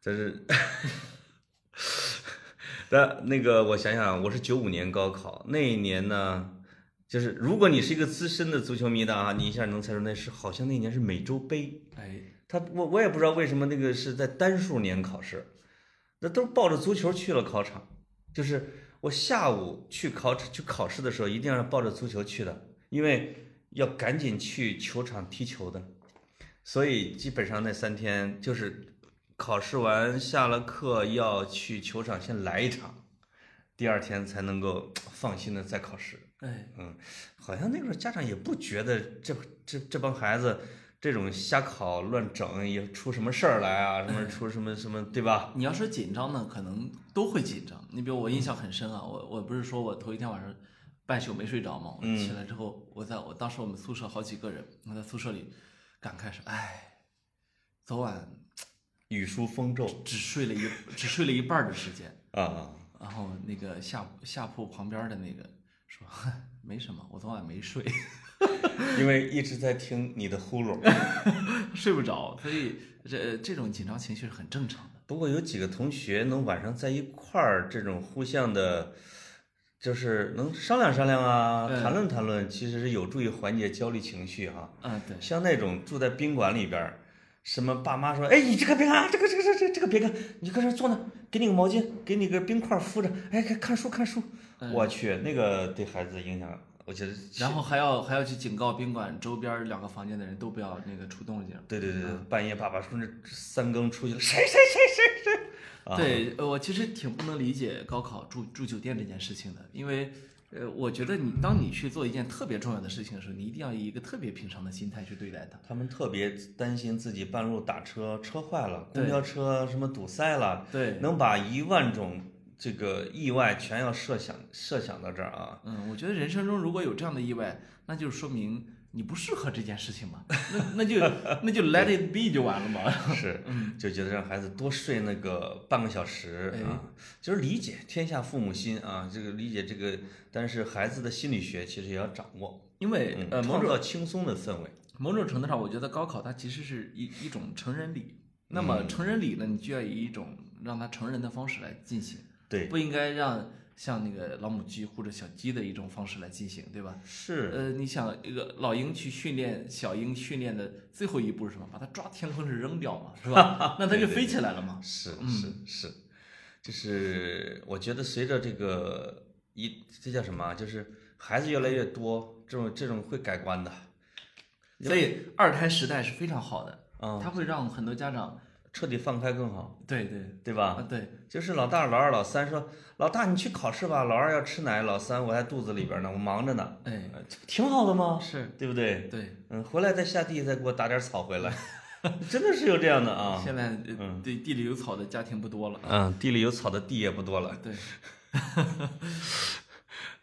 Speaker 2: 这是，但那个我想想，我是九五年高考那一年呢，就是如果你是一个资深的足球迷的啊，你一下能猜出那是好像那年是美洲杯，
Speaker 1: 哎，
Speaker 2: 他我我也不知道为什么那个是在单数年考试，那都抱着足球去了考场，就是我下午去考去考试的时候，一定要抱着足球去的，因为要赶紧去球场踢球的，所以基本上那三天就是考试完下了课要去球场先来一场，第二天才能够 *tsk* 放心的再考试。
Speaker 1: 哎，
Speaker 2: 嗯，好像那个时候家长也不觉得这这这帮孩子这种瞎考乱整也出什么事儿来啊，什么出什么什么，对吧？
Speaker 1: 你要说紧张呢，可能都会紧张。你比如我印象很深啊，我我不是说我头一天晚上半宿没睡着嘛？我起来之后，我在我当时我们宿舍好几个人，我在宿舍里感慨说，哎，昨晚
Speaker 2: 雨疏风骤
Speaker 1: 只睡了一只睡了一半儿的时间。
Speaker 2: 啊啊，
Speaker 1: 然后那个下下铺旁边的那个说 *laughs* 没什么，我昨晚没睡，*laughs*
Speaker 2: 因为一直在听你的呼噜。*laughs*
Speaker 1: 睡不着，所以这这种紧张情绪是很正常的。
Speaker 2: 不过有几个同学能晚上在一块儿，这种互相的，就是能商量商量啊，谈论谈论，其实是有助于缓解焦虑情绪哈。
Speaker 1: 嗯，对，
Speaker 2: 像那种住在宾馆里边儿，什么爸妈说，哎，你这个别看，这个这个这个这个这个别看，你搁这坐呢，给你个毛巾，给你个冰块敷着，哎，看看书看书。
Speaker 1: 嗯
Speaker 2: 我去，那个对孩子的影响，我觉得，
Speaker 1: 然后还要还要去警告宾馆周边两个房间的人都不要那个出动静。
Speaker 2: 对对对对，半夜爸爸说那三更出去了，谁谁谁谁谁，啊，
Speaker 1: 对，呃我其实挺不能理解高考住住酒店这件事情的，因为，呃，我觉得你当你去做一件特别重要的事情的时候，你一定要以一个特别平常的心态去对待它。
Speaker 2: 他们特别担心自己半路打车车坏了，公交车什么堵塞了，
Speaker 1: 对，
Speaker 2: 能把一万种这个意外全要设想设想到这儿啊。
Speaker 1: 嗯，我觉得人生中如果有这样的意外，那就是说明你不适合这件事情嘛，那那就 *laughs* 那就 let it be 就完了嘛。*laughs*
Speaker 2: 是，就觉得让孩子多睡那个半个小时
Speaker 1: 哎。
Speaker 2: 啊，就是理解天下父母心啊，这个理解这个，但是孩子的心理学其实也要掌握，
Speaker 1: 因为
Speaker 2: 嗯，
Speaker 1: 呃，某
Speaker 2: 创
Speaker 1: 种
Speaker 2: 造轻松的氛围。
Speaker 1: 某种程度上，我觉得高考它其实是一一种成人礼。那么成人礼呢，你就要以一种让他成人的方式来进行，
Speaker 2: 对，
Speaker 1: 不应该让像那个老母鸡或者小鸡的一种方式来进行，对吧？
Speaker 2: 是，
Speaker 1: 呃，你想一个老鹰去训练小鹰训练的最后一步是什么？把它抓天空是扔掉嘛，是吧？*laughs* 那它就飞起来了嘛。
Speaker 2: 是
Speaker 1: 嗯
Speaker 2: 是是，就是我觉得随着这个一这叫什么啊？就是孩子越来越多，这种这种会改观的。
Speaker 1: 所以二胎时代是非常好的，
Speaker 2: 嗯，
Speaker 1: 它会让很多家长，
Speaker 2: 彻底放开更好，
Speaker 1: 对对
Speaker 2: 对吧？
Speaker 1: 啊对，
Speaker 2: 就是老大、老二、老三说：“老大你去考试吧，老二要吃奶，老三我在肚子里边呢，我忙着呢。
Speaker 1: 哎，
Speaker 2: 呃”挺好的吗？
Speaker 1: 是
Speaker 2: 对不对？
Speaker 1: 对。
Speaker 2: 嗯，回来再下地再给我打点草回来，*laughs* 真的是有这样的啊。
Speaker 1: 现在嗯对地里有草的家庭不多了。
Speaker 2: 嗯，地里有草的地也不多了。
Speaker 1: 对，*laughs*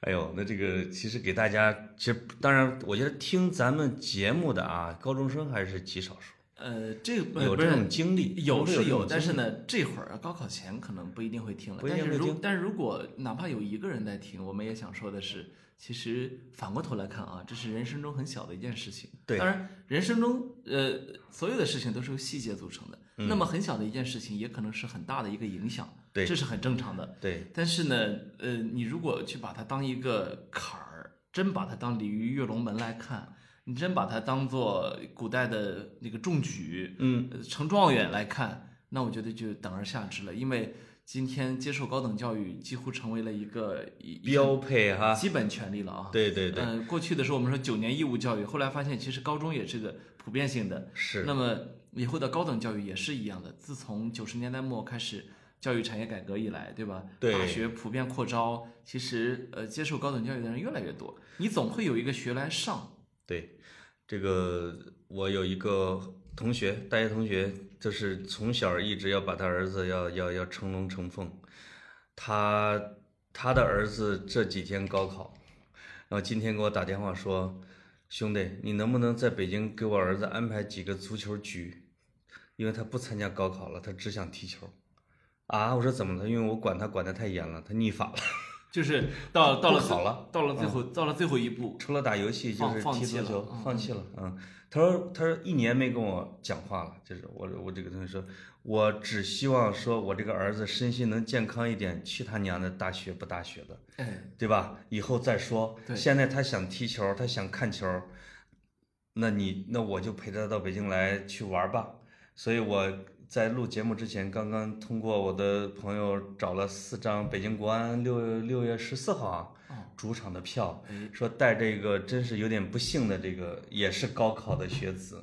Speaker 2: 哎呦，那这个其实给大家，其实当然，我觉得听咱们节目的啊，高中生还是极少数，
Speaker 1: 呃，这个
Speaker 2: 有这种经历，
Speaker 1: 有是有，但是呢，这会儿高考前可能不一定会听了。但是如但是如果哪怕有一个人在听，我们也想说的是，其实反过头来看啊，这是人生中很小的一件事情。
Speaker 2: 对
Speaker 1: 当然人生中呃所有的事情都是由细节组成的，那么很小的一件事情也可能是很大的一个影响，
Speaker 2: 嗯对
Speaker 1: 这是很正常的。
Speaker 2: 对，
Speaker 1: 但是呢，呃，你如果去把它当一个坎儿，真把它当鲤鱼跃龙门来看，你真把它当做古代的那个中举，
Speaker 2: 嗯，
Speaker 1: 呃成状元来看，那我觉得就等而下之了，因为今天接受高等教育几乎成为了一个
Speaker 2: 标配哈，
Speaker 1: 基本权利了啊。
Speaker 2: 对对对，
Speaker 1: 嗯、过去的时候我们说九年义务教育，后来发现其实高中也是个普遍性的，
Speaker 2: 是，
Speaker 1: 那么以后的高等教育也是一样的，自从九十年代末开始教育产业改革以来，对吧？
Speaker 2: 对
Speaker 1: 大学普遍扩招，其实呃接受高等教育的人越来越多，你总会有一个学来上。
Speaker 2: 对，这个我有一个同学，大学同学，就是从小一直要把他儿子要要要成龙成凤，他他的儿子这几天高考，然后今天给我打电话说，兄弟，你能不能在北京给我儿子安排几个足球局？因为他不参加高考了，他只想踢球。啊，我说怎么了？因为我管他管得太严了，他逆反了，
Speaker 1: 就是到到了
Speaker 2: 不考了，
Speaker 1: 到了最后到了最后一步，
Speaker 2: 除了打游戏就是踢足球，
Speaker 1: 嗯
Speaker 2: 放弃了。嗯，他说他说一年没跟我讲话了，就是我我这个同学说，我只希望说我这个儿子身心能健康一点，去他娘的大学不大学的。
Speaker 1: 哎，
Speaker 2: 对吧？以后再说。
Speaker 1: 对
Speaker 2: 现在他想踢球，他想看球，那你那我就陪他到北京来去玩吧。所以我在录节目之前，刚刚通过我的朋友找了四张北京国安六六月十四号啊
Speaker 1: 哦
Speaker 2: 主场的票，
Speaker 1: 哎，
Speaker 2: 说带这个真是有点不幸的这个也是高考的学子，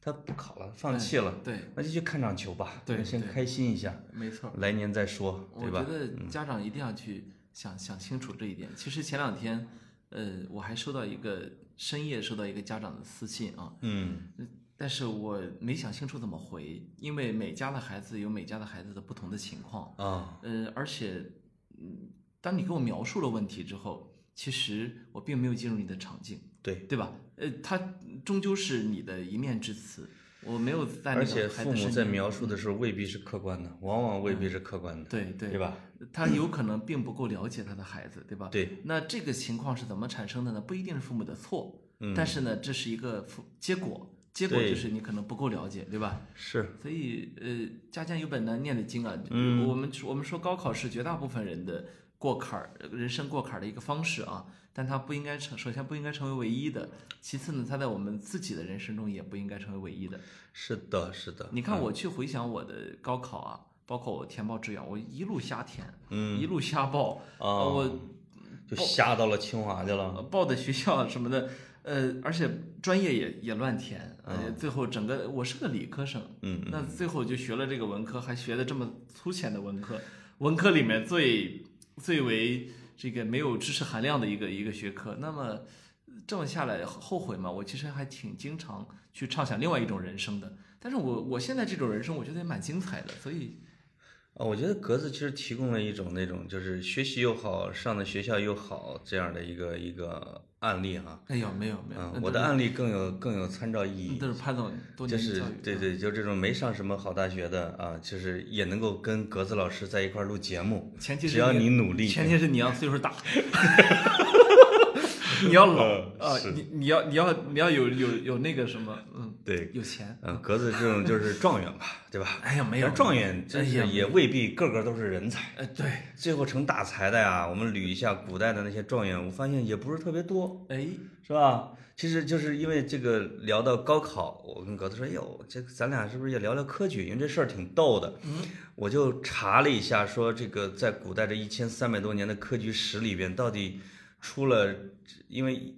Speaker 2: 他不考了，放弃了，
Speaker 1: 对，
Speaker 2: 那就去看场球吧，
Speaker 1: 对对
Speaker 2: 先开心一下，
Speaker 1: 没错。
Speaker 2: 来年再说，
Speaker 1: 我
Speaker 2: 对吧我
Speaker 1: 觉？得家长一定要去想想清楚这一点。其实前两天，呃，我还收到一个深夜收到一个家长的私信啊，
Speaker 2: 嗯
Speaker 1: 但是我没想清楚怎么回，因为每家的孩子有每家的孩子的不同的情况，
Speaker 2: 啊，
Speaker 1: 呃，而且，嗯，当你给我描述了问题之后，其实我并没有进入你的场景，
Speaker 2: 对。
Speaker 1: 对吧？呃，他终究是你的一面之词，我没有在那个
Speaker 2: 而且
Speaker 1: 孩
Speaker 2: 父母在描述的时候未必是客观的，往往未必是客观的，
Speaker 1: 对对
Speaker 2: 对吧？
Speaker 1: 他有可能并不够了解他的孩子，对吧？
Speaker 2: 对，
Speaker 1: 那这个情况是怎么产生的呢？不一定是父母的错，
Speaker 2: 嗯
Speaker 1: 但是呢，这是一个父结果，结果就是你可能不够了解，对吧？
Speaker 2: 是，
Speaker 1: 所以呃，家家有本难念的经啊。
Speaker 2: 嗯
Speaker 1: 我们我们说高考是绝大部分人的过坎儿、人生过坎儿的一个方式啊，但它不应该成，首先不应该成为唯一的，其次呢，它在我们自己的人生中也不应该成为唯一的。
Speaker 2: 是的，是的。
Speaker 1: 你看，我去回想我的高考啊，包括我填报志愿，我一路瞎填，
Speaker 2: 嗯
Speaker 1: 一路瞎报，
Speaker 2: 啊，
Speaker 1: 呃我
Speaker 2: 就瞎到了清华去
Speaker 1: 呃
Speaker 2: 了。
Speaker 1: 报的学校什么的，呃，而且专业也也乱填，呃，最后整个我是个理科生，
Speaker 2: 嗯
Speaker 1: 那最后就学了这个文科，还学的这么粗浅的文科，文科里面最最为这个没有知识含量的一个一个学科，那么这么下来后悔吗？我其实还挺经常去畅想另外一种人生的，但是我我现在这种人生我觉得也蛮精彩的，所以
Speaker 2: 啊，我觉得格子其实提供了一种那种就是学习又好，上的学校又好这样的一个一个案例哈。
Speaker 1: 哎呦没有没有，
Speaker 2: 我的案例更有更有参照意义
Speaker 1: 都。是潘总多
Speaker 2: 就是对对，就这种没上什么好大学的啊，就是也能够跟格子老师在一块录节目，
Speaker 1: 前提是
Speaker 2: 只要你努力，
Speaker 1: 前提是你要岁数大，*laughs* 你要老
Speaker 2: 呃
Speaker 1: 啊，你你要你要你要有有有那个什么，嗯，
Speaker 2: 对，
Speaker 1: 有钱。
Speaker 2: 嗯，格子这种就是状元吧，对吧？*laughs*
Speaker 1: 哎呀，没有
Speaker 2: 状元真
Speaker 1: 哎呀
Speaker 2: 是也未必个个都是人才，
Speaker 1: 哎，对，
Speaker 2: 最后成大才的呀。我们捋一下古代的那些状元，我发现也不是特别多，
Speaker 1: 哎，
Speaker 2: 是吧？其实就是因为这个聊到高考，我跟格子说，哎呦，这咱俩是不是也聊聊科举？因为这事儿挺逗的。
Speaker 1: 嗯，
Speaker 2: 我就查了一下，说这个在古代这一千三百多年的科举史里边，到底出了，因为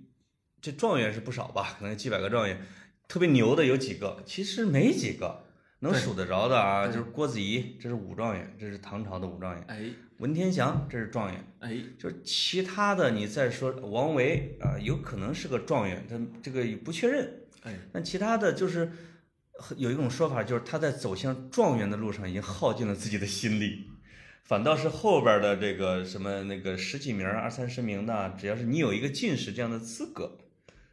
Speaker 2: 这状元是不少吧，可能几百个状元，特别牛的有几个，其实没几个能数得着的啊。就是郭子仪，这是武状元，这是唐朝的武状元；
Speaker 1: 哎，
Speaker 2: 文天祥，这是状元。
Speaker 1: 哎，
Speaker 2: 就是其他的，你再说王维啊，有可能是个状元，他这个不确认。
Speaker 1: 哎，
Speaker 2: 但其他的就是有一种说法，就是他在走向状元的路上已经耗尽了自己的心力，反倒是后边的这个什么那个十几名、二三十名的，只要是你有一个进士这样的资格，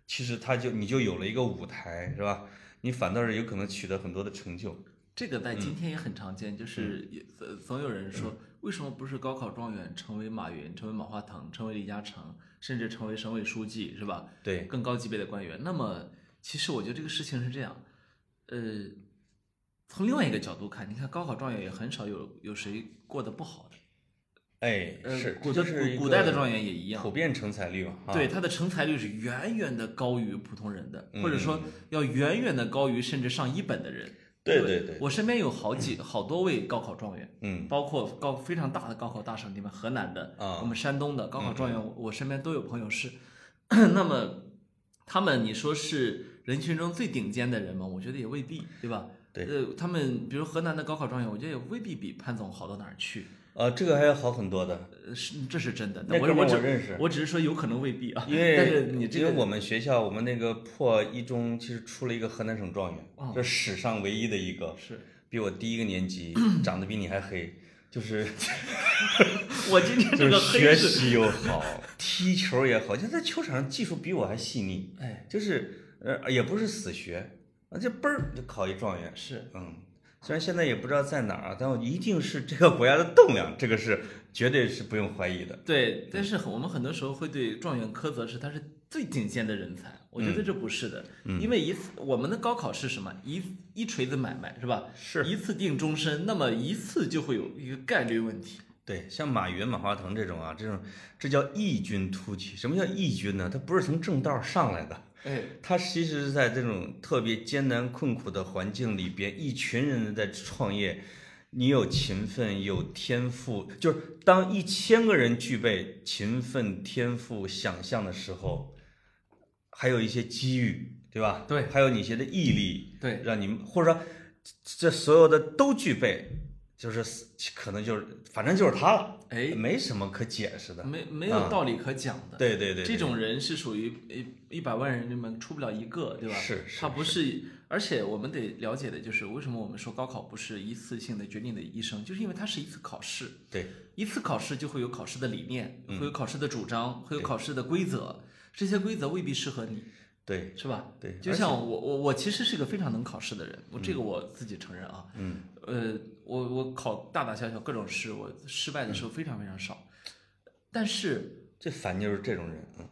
Speaker 2: 其实他就你就有了一个舞台，是吧？你反倒是有可能取得很多的成就。
Speaker 1: 这个在
Speaker 2: 嗯
Speaker 1: 今天也很常见，就是也总总有人说，为什么不是高考状元成为马云、成为马化腾、成为李嘉诚，甚至成为省委书记，是吧？
Speaker 2: 对，
Speaker 1: 更高级别的官员。那么，其实我觉得这个事情是这样，呃，从另外一个角度看，你看高考状元也很少有有谁过得不好的，
Speaker 2: 哎，
Speaker 1: 呃，
Speaker 2: 是，
Speaker 1: 古代
Speaker 2: 这就是
Speaker 1: 古古代的状元也一样
Speaker 2: 普。遍成才率嘛。啊
Speaker 1: 对他的成才率是远远的高于普通人的，
Speaker 2: 嗯
Speaker 1: 或者说要远远的高于甚至上一本的人。
Speaker 2: 对对对
Speaker 1: 我身边有好几好多位高考状元，
Speaker 2: 嗯
Speaker 1: 包括高非常大的高考大省你们，河南的，
Speaker 2: 啊
Speaker 1: 我们山东的高考状元，我我身边都有朋友是。*coughs* 那么，他们你说是人群中最顶尖的人吗？我觉得也未必，对吧？
Speaker 2: 对
Speaker 1: 呃，他们比如河南的高考状元，我觉得也未必比潘总好到哪儿去。
Speaker 2: 呃，这个还要好很多的，
Speaker 1: 呃，是这是真的。
Speaker 2: 那
Speaker 1: 我我
Speaker 2: 认识
Speaker 1: 我只是说有可能未必啊。
Speaker 2: 因为 *laughs*
Speaker 1: 但是你这个
Speaker 2: 因为我们学校我们那个破一中其实出了一个河南省状元，
Speaker 1: 哦
Speaker 2: 这史上唯一的一个，
Speaker 1: 是
Speaker 2: 比我低一个年级，*laughs* 长得比你还黑，就是 *laughs*
Speaker 1: 我今天这个
Speaker 2: 就是学，习又好，踢球也好，就在球场上技术比我还细腻，
Speaker 1: 哎，
Speaker 2: 就是呃也不是死学，啊就嘣儿就考一状元，
Speaker 1: 是
Speaker 2: 嗯，虽然现在也不知道在哪儿啊，但我一定是这个国家的栋梁，这个是绝对是不用怀疑的。
Speaker 1: 对，但是我们很多时候会对状元苛责是他是最顶尖的人才，我觉得这不是的，因为一次我们的高考是什么？一一锤子买卖是吧？
Speaker 2: 是
Speaker 1: 一次定终身，那么一次就会有一个概率问题。
Speaker 2: 对，像马云、马化腾这种啊，这种这叫异军突起。什么叫异军呢？他不是从正道上来的，
Speaker 1: 哎，
Speaker 2: 他其实是在这种特别艰难困苦的环境里边，一群人在创业。你有勤奋，有天赋，就是当一千个人具备勤奋、天赋、想象的时候，还有一些机遇，对吧？
Speaker 1: 对
Speaker 2: 还有你一些的毅力，
Speaker 1: 对，
Speaker 2: 让你们或者说这所有的都具备，就是可能就是反正就是他了，
Speaker 1: 哎，
Speaker 2: 没什么可解释的。
Speaker 1: 没没有道理可讲的。
Speaker 2: 对对对，
Speaker 1: 这种人是属于一一百万人里面出不了一个，对吧？
Speaker 2: 是是
Speaker 1: 他不是，而且我们得了解的就是为什么我们说高考不是一次性的决定的一生，就是因为它是一次考试，
Speaker 2: 对。
Speaker 1: 一次考试就会有考试的理念，
Speaker 2: 嗯。
Speaker 1: 会有考试的主张，会有考试的规则，这些规则未必适合你，
Speaker 2: 对。
Speaker 1: 是吧？
Speaker 2: 对，
Speaker 1: 就像我我我其实是个非常能考试的人，我这个我自己承认啊。
Speaker 2: 嗯，
Speaker 1: 呃，我我考大大小小各种试，我失败的时候非常非常少，但是
Speaker 2: 最烦就是这种人，嗯，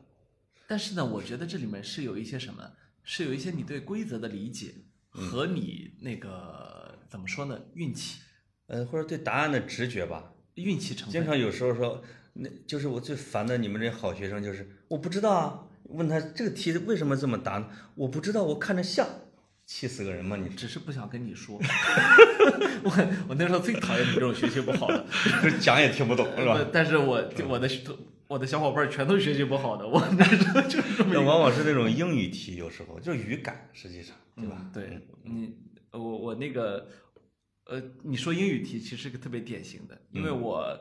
Speaker 1: 但是呢，我觉得这里面是有一些什么，是有一些你对规则的理解和你那个怎么说呢，运气，
Speaker 2: 呃，或者对答案的直觉吧。
Speaker 1: 运气成分。
Speaker 2: 经常有时候说，那就是我最烦的，你们这些好学生就是我不知道啊，问他这个题为什么这么答呢？我不知道，我看着像，气死个人嘛！你
Speaker 1: 只是不想跟你说，*laughs* 我我那时候最讨厌你这种学习不好的，
Speaker 2: 这 *laughs* 讲也听不懂是吧？
Speaker 1: 但是我我的我的小伙伴儿全都学习不好的，我那时候就是这么
Speaker 2: 那往往是那种英语题，有时候就是语感，实际上对吧？
Speaker 1: 嗯对你，我我那个，呃，你说英语题其实是个特别典型的，因为
Speaker 2: 嗯
Speaker 1: 我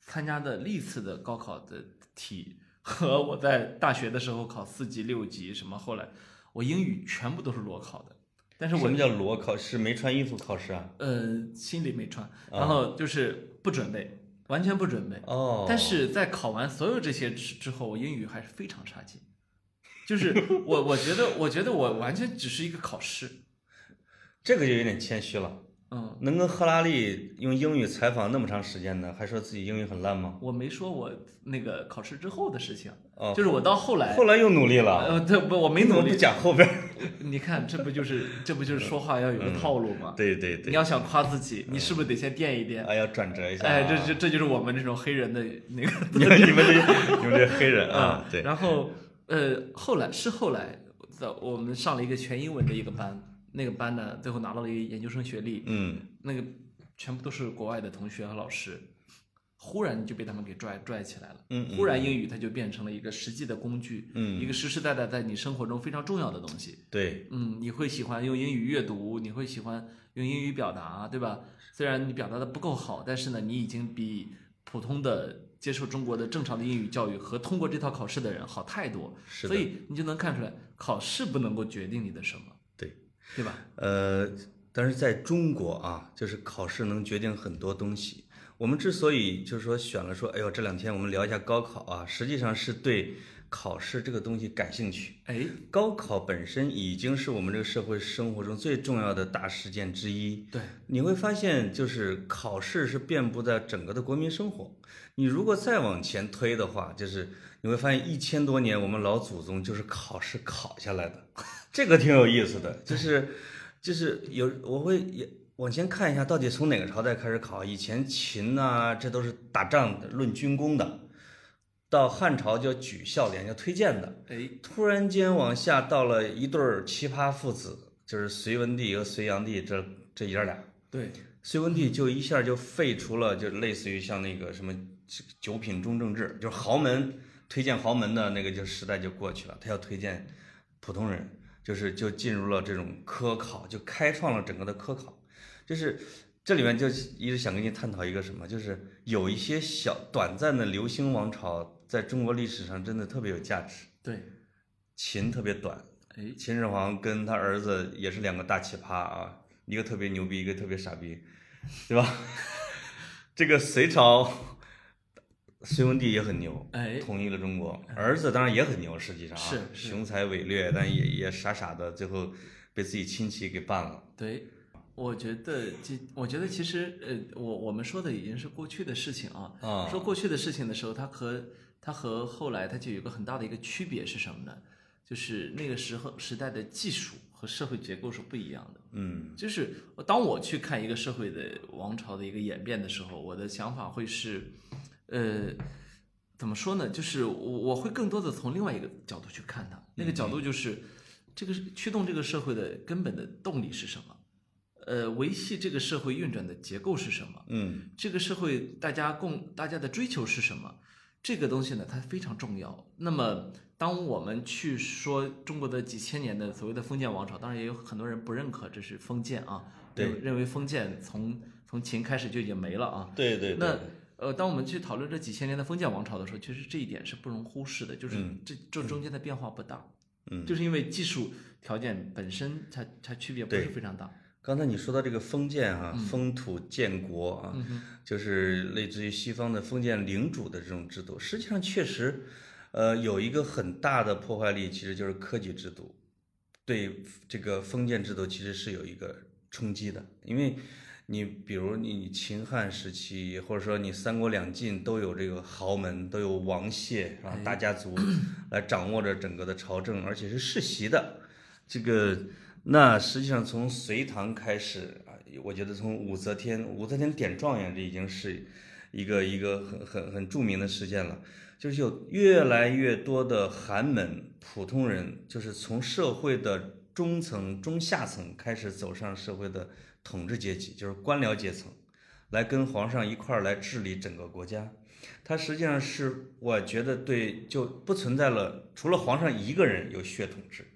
Speaker 1: 参加的历次的高考的题和我在大学的时候考四级、六级什么，后来我英语全部都是裸考的，但是我
Speaker 2: 什么叫裸考？是没穿衣服考试啊？
Speaker 1: 呃心里没穿，然后就是不准备，完全不准备。
Speaker 2: 哦，
Speaker 1: 但是在考完所有这些之之后，我英语还是非常差劲。就是我，我觉得，我觉得我完全只是一个考试，*laughs*
Speaker 2: 这个就有点谦虚了。
Speaker 1: 嗯，
Speaker 2: 能跟赫拉利用英语采访那么长时间呢，还说自己英语很烂吗？
Speaker 1: 我没说我那个考试之后的事情，
Speaker 2: 哦，
Speaker 1: 就是我到后来，
Speaker 2: 后来又努力了，
Speaker 1: 呃，对不，我没努力。
Speaker 2: 讲后边儿？*laughs*
Speaker 1: 你看，这不就是这不就是说话要有个套路吗？
Speaker 2: 对对对，
Speaker 1: 你要想夸自己，你是不是得先垫一垫？
Speaker 2: 啊，要转折一下啊。
Speaker 1: 哎，这这这就是我们这种黑人的那个
Speaker 2: 你 *laughs* 们你们这你们这黑人 *laughs* 啊，对，
Speaker 1: 然后呃，后来是后来，在我们上了一个全英文的一个班，那个班呢，最后拿到了一个研究生学历，
Speaker 2: 嗯
Speaker 1: 那个全部都是国外的同学和老师，忽然就被他们给拽拽起来了。
Speaker 2: 嗯嗯
Speaker 1: 忽然英语它就变成了一个实际的工具，
Speaker 2: 嗯
Speaker 1: 一个实实在在在你生活中非常重要的东西。
Speaker 2: 对，
Speaker 1: 嗯，你会喜欢用英语阅读，你会喜欢用英语表达，对吧？虽然你表达的不够好，但是呢，你已经比普通的接受中国的正常的英语教育和通过这套考试的人好太多。
Speaker 2: 是的
Speaker 1: 所以你就能看出来，考试不能够决定你的什么，
Speaker 2: 对，
Speaker 1: 吧？
Speaker 2: 呃，但是在中国啊，就是考试能决定很多东西。我们之所以就是说选了说，哎呦，这两天我们聊一下高考啊，实际上是对考试这个东西感兴趣。
Speaker 1: 哎，
Speaker 2: 高考本身已经是我们这个社会生活中最重要的大事件之一。
Speaker 1: 对，
Speaker 2: 你会发现，就是考试是遍布在整个的国民生活。你如果再往前推的话，就是你会发现一千多年我们老祖宗就是考试考下来的，这个挺有意思的。就是就是有我会也往前看一下，到底从哪个朝代开始考？以前秦呐、这都是打仗的、论军功的。到汉朝叫举孝廉，叫推荐的。
Speaker 1: 哎，
Speaker 2: 突然间往下到了一对儿奇葩父子，就是隋文帝和隋炀帝这这爷儿俩。
Speaker 1: 对，
Speaker 2: 隋文帝就一下就废除了，就类似于像那个什么九品中正制，就是豪门推荐豪门的那个就时代就过去了，他要推荐普通人，就是就进入了这种科考，就开创了整个的科考，就是。这里面就一直想跟你探讨一个什么，就是有一些小短暂的流星王朝，在中国历史上真的特别有价值。
Speaker 1: 对，
Speaker 2: 秦特别短，
Speaker 1: 哎，
Speaker 2: 秦始皇跟他儿子也是两个大奇葩啊，一个特别牛逼，一个特别傻逼，对吧？*laughs* 这个隋朝，隋文帝也很牛，
Speaker 1: 哎，
Speaker 2: 统一了中国。儿子当然也很牛，实际上啊，
Speaker 1: 是是
Speaker 2: 雄才伟略，但也也傻傻的，最后被自己亲戚给办了。
Speaker 1: 对，我觉得这，我觉得其实，呃，我我们说的已经是过去的事情啊。
Speaker 2: 啊
Speaker 1: 说过去的事情的时候，它和它和后来它就有一个很大的一个区别是什么呢？就是那个时候时代的技术和社会结构是不一样的。
Speaker 2: 嗯
Speaker 1: 就是当我去看一个社会的王朝的一个演变的时候，我的想法会是，呃，怎么说呢？就是我我会更多的从另外一个角度去看它，那个角度就是，这个是驱动这个社会的根本的动力是什么？呃，维系这个社会运转的结构是什么？
Speaker 2: 嗯
Speaker 1: 这个社会大家共大家的追求是什么？这个东西呢，它非常重要。那么，当我们去说中国的几千年的所谓的封建王朝，当然也有很多人不认可这是封建啊，
Speaker 2: 对
Speaker 1: 认认为封建从从秦开始就已经没了啊。
Speaker 2: 对对
Speaker 1: 那呃，当我们去讨论这几千年的封建王朝的时候，其实这一点是不容忽视的，就是
Speaker 2: 嗯。
Speaker 1: 这这中间的变化不大，
Speaker 2: 嗯，
Speaker 1: 就是因为技术条件本身它它区别不是非常大。
Speaker 2: 刚才你说到这个封建啊，
Speaker 1: 嗯。
Speaker 2: 封土建国啊，就是类似于西方的封建领主的这种制度，实际上确实，呃，有一个很大的破坏力，其实就是科举制度，对这个封建制度其实是有一个冲击的，因为你比如你秦汉时期，或者说你三国两晋都有这个豪门，都有王谢啊大家族 *clears throat* 来掌握着整个的朝政，而且是世袭的，这个。那实际上从隋唐开始啊，我觉得从武则天，武则天点状元，这已经是一个一个很很很著名的事件了。就是有越来越多的寒门普通人，就是从社会的中层、中下层开始走上社会的统治阶级，就是官僚阶层，来跟皇上一块儿来治理整个国家。他实际上是我觉得对，就不存在了，除了皇上一个人有血统制。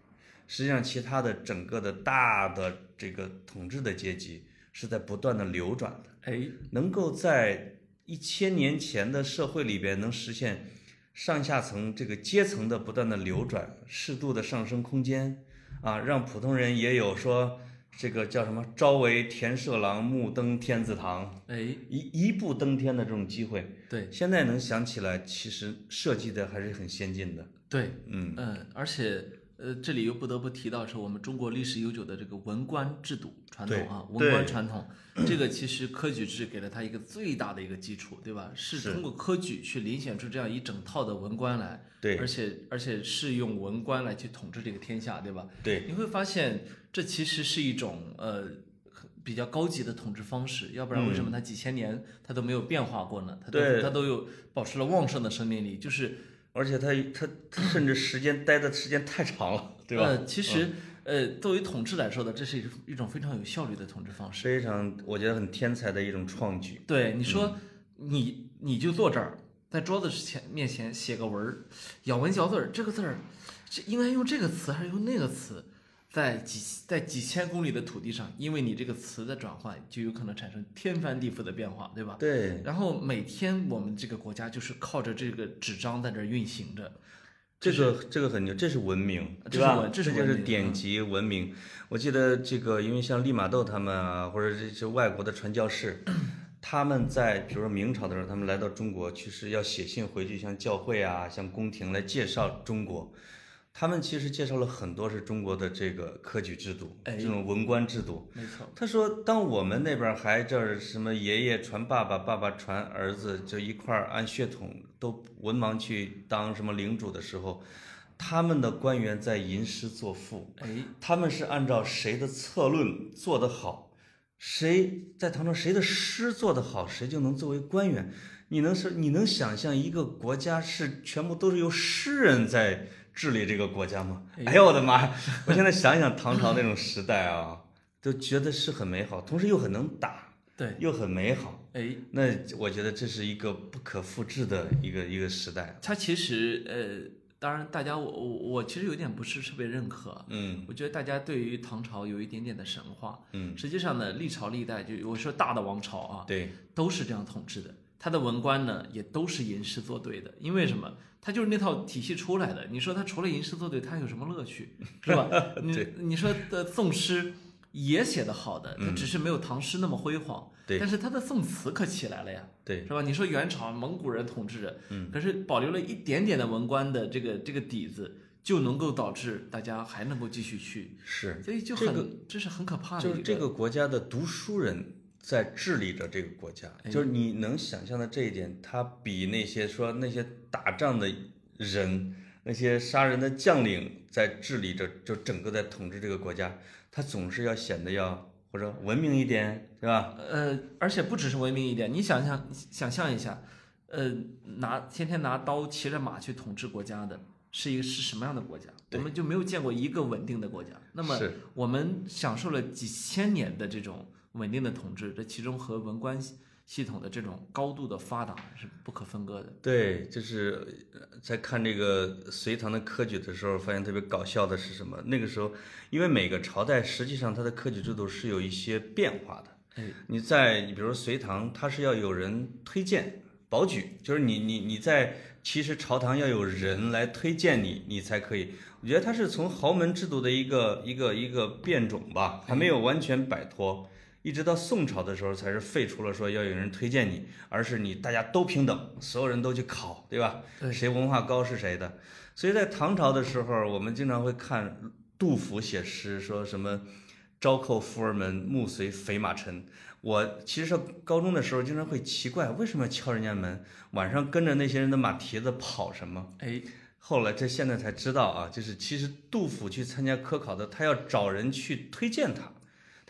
Speaker 2: 实际上，其他的整个的大的这个统治的阶级是在不断的流转的，
Speaker 1: 哎，
Speaker 2: 能够在一千年前的社会里边能实现上下层这个阶层的不断的流转，适度的上升空间啊，让普通人也有说这个叫什么“朝为田舍郎，暮登天子堂”，
Speaker 1: 哎，
Speaker 2: 一一步登天的这种机会。
Speaker 1: 对
Speaker 2: 现在能想起来，其实设计的还是很先进的。
Speaker 1: 对，
Speaker 2: 嗯
Speaker 1: 嗯，而且呃，这里又不得不提到是我们中国历史悠久的这个文官制度传统啊，文官传统，这个其实科举制给了他一个最大的一个基础，对吧？是
Speaker 2: 是
Speaker 1: 通过科举去遴选出这样一整套的文官来，
Speaker 2: 对
Speaker 1: 而且而且是用文官来去统治这个天下，对吧？
Speaker 2: 对，
Speaker 1: 你会发现这其实是一种呃比较高级的统治方式，要不然为什么它几千年它都没有变化过呢？它都它都有保持了旺盛的生命力，就是。
Speaker 2: 而且他他他甚至时间待的时间太长了，对吧？
Speaker 1: 其实，呃，作为统治来说的，这是一种一种非常有效率的统治方式。
Speaker 2: 非常我觉得很天才的一种创举。
Speaker 1: 对，你说，你你就坐这儿，在桌子前面前写个文儿，咬文嚼字儿，这个字儿，这应该用这个词还是用那个词？在几在几千公里的土地上，因为你这个词的转换，就有可能产生天翻地覆的变化，对吧？
Speaker 2: 对，
Speaker 1: 然后每天我们这个国家就是靠着这个纸张在这儿运行着。
Speaker 2: 这个这个很牛，这是文明，
Speaker 1: 这
Speaker 2: 对吧？
Speaker 1: 这是
Speaker 2: 就是典籍文明。我记得这个，因为像利玛窦他们啊，或者这些外国的传教士，*clears throat* 他们在比如说明朝的时候，他们来到中国，其实要写信回去，向教会啊，向宫廷来介绍中国。他们其实介绍了很多是中国的这个科举制度，
Speaker 1: 哎
Speaker 2: 这种文官制度。
Speaker 1: 没错，
Speaker 2: 他说，当我们那边还这儿什么爷爷传爸爸，爸爸传儿子，就一块儿按血统都文盲去当什么领主的时候，他们的官员在吟诗作赋，
Speaker 1: 哎，
Speaker 2: 他们是按照谁的策论做得好，谁在唐朝谁的诗做得好，谁就能作为官员。你能是你能想象一个国家是全部都是由诗人在治理这个国家吗？
Speaker 1: 哎
Speaker 2: 哎呦我的妈！*laughs* 我现在想想唐朝那种时代啊，*laughs* 都觉得是很美好，同时又很能打，
Speaker 1: 对，
Speaker 2: 又很美好。
Speaker 1: 哎，
Speaker 2: 那我觉得这是一个不可复制的一个一个时代。
Speaker 1: 它其实呃，当然大家我我我其实有点不是特别认可，
Speaker 2: 嗯
Speaker 1: 我觉得大家对于唐朝有一点点的神话。
Speaker 2: 嗯，
Speaker 1: 实际上呢，历朝历代就我说大的王朝啊，
Speaker 2: 对，
Speaker 1: 都是这样统治的。他的文官呢，也都是吟诗作对的，因为什么？他就是那套体系出来的。你说他除了吟诗作对，他有什么乐趣，*laughs* 是吧？你你说的宋诗，也写得好的，他只是没有唐诗那么辉煌。
Speaker 2: 对
Speaker 1: 但是他的宋词可起来了呀，
Speaker 2: 对
Speaker 1: 是吧？你说元朝蒙古人统治着，嗯，可是保留了一点点的文官的这个这个底子，就能够导致大家还能够继续去，
Speaker 2: 是，
Speaker 1: 所以就
Speaker 2: 这
Speaker 1: 很这是很可怕的。
Speaker 2: 就是这个国家的读书人在治理着这个国家，就是你能想象的这一点，他比那些说那些打仗的人，那些杀人的将领在治理着，就整个在统治这个国家，他总是要显得要或者文明一点，对吧？
Speaker 1: 呃，而且不只是文明一点，你想象想象一下，呃，拿天天拿刀骑着马去统治国家的，是一个是什么样的国家？我们就没有见过一个稳定的国家。那么我们享受了几千年的这种稳定的统治，这其中和文官系系统的这种高度的发达是不可分割的。
Speaker 2: 对，就是呃在看这个隋唐的科举的时候，发现特别搞笑的是什么？那个时候，因为每个朝代实际上它的科举制度是有一些变化的。
Speaker 1: 哎，
Speaker 2: 你在你比如说隋唐，它是要有人推荐保举，就是你你你在其实朝堂要有人来推荐你，你才可以。我觉得它是从豪门制度的一个一个一个变种吧，还没有完全摆脱。一直到宋朝的时候，才是废除了说要有人推荐你，而是你大家都平等，所有人都去考，对吧？
Speaker 1: 对
Speaker 2: 谁文化高是谁的。所以在唐朝的时候，我们经常会看杜甫写诗，说什么“朝扣夫儿门，暮随肥马尘”。我其实上高中的时候经常会奇怪，为什么要敲人家门？晚上跟着那些人的马蹄子跑什么？
Speaker 1: 哎，
Speaker 2: 后来这现在才知道啊，就是其实杜甫去参加科考的，他要找人去推荐他，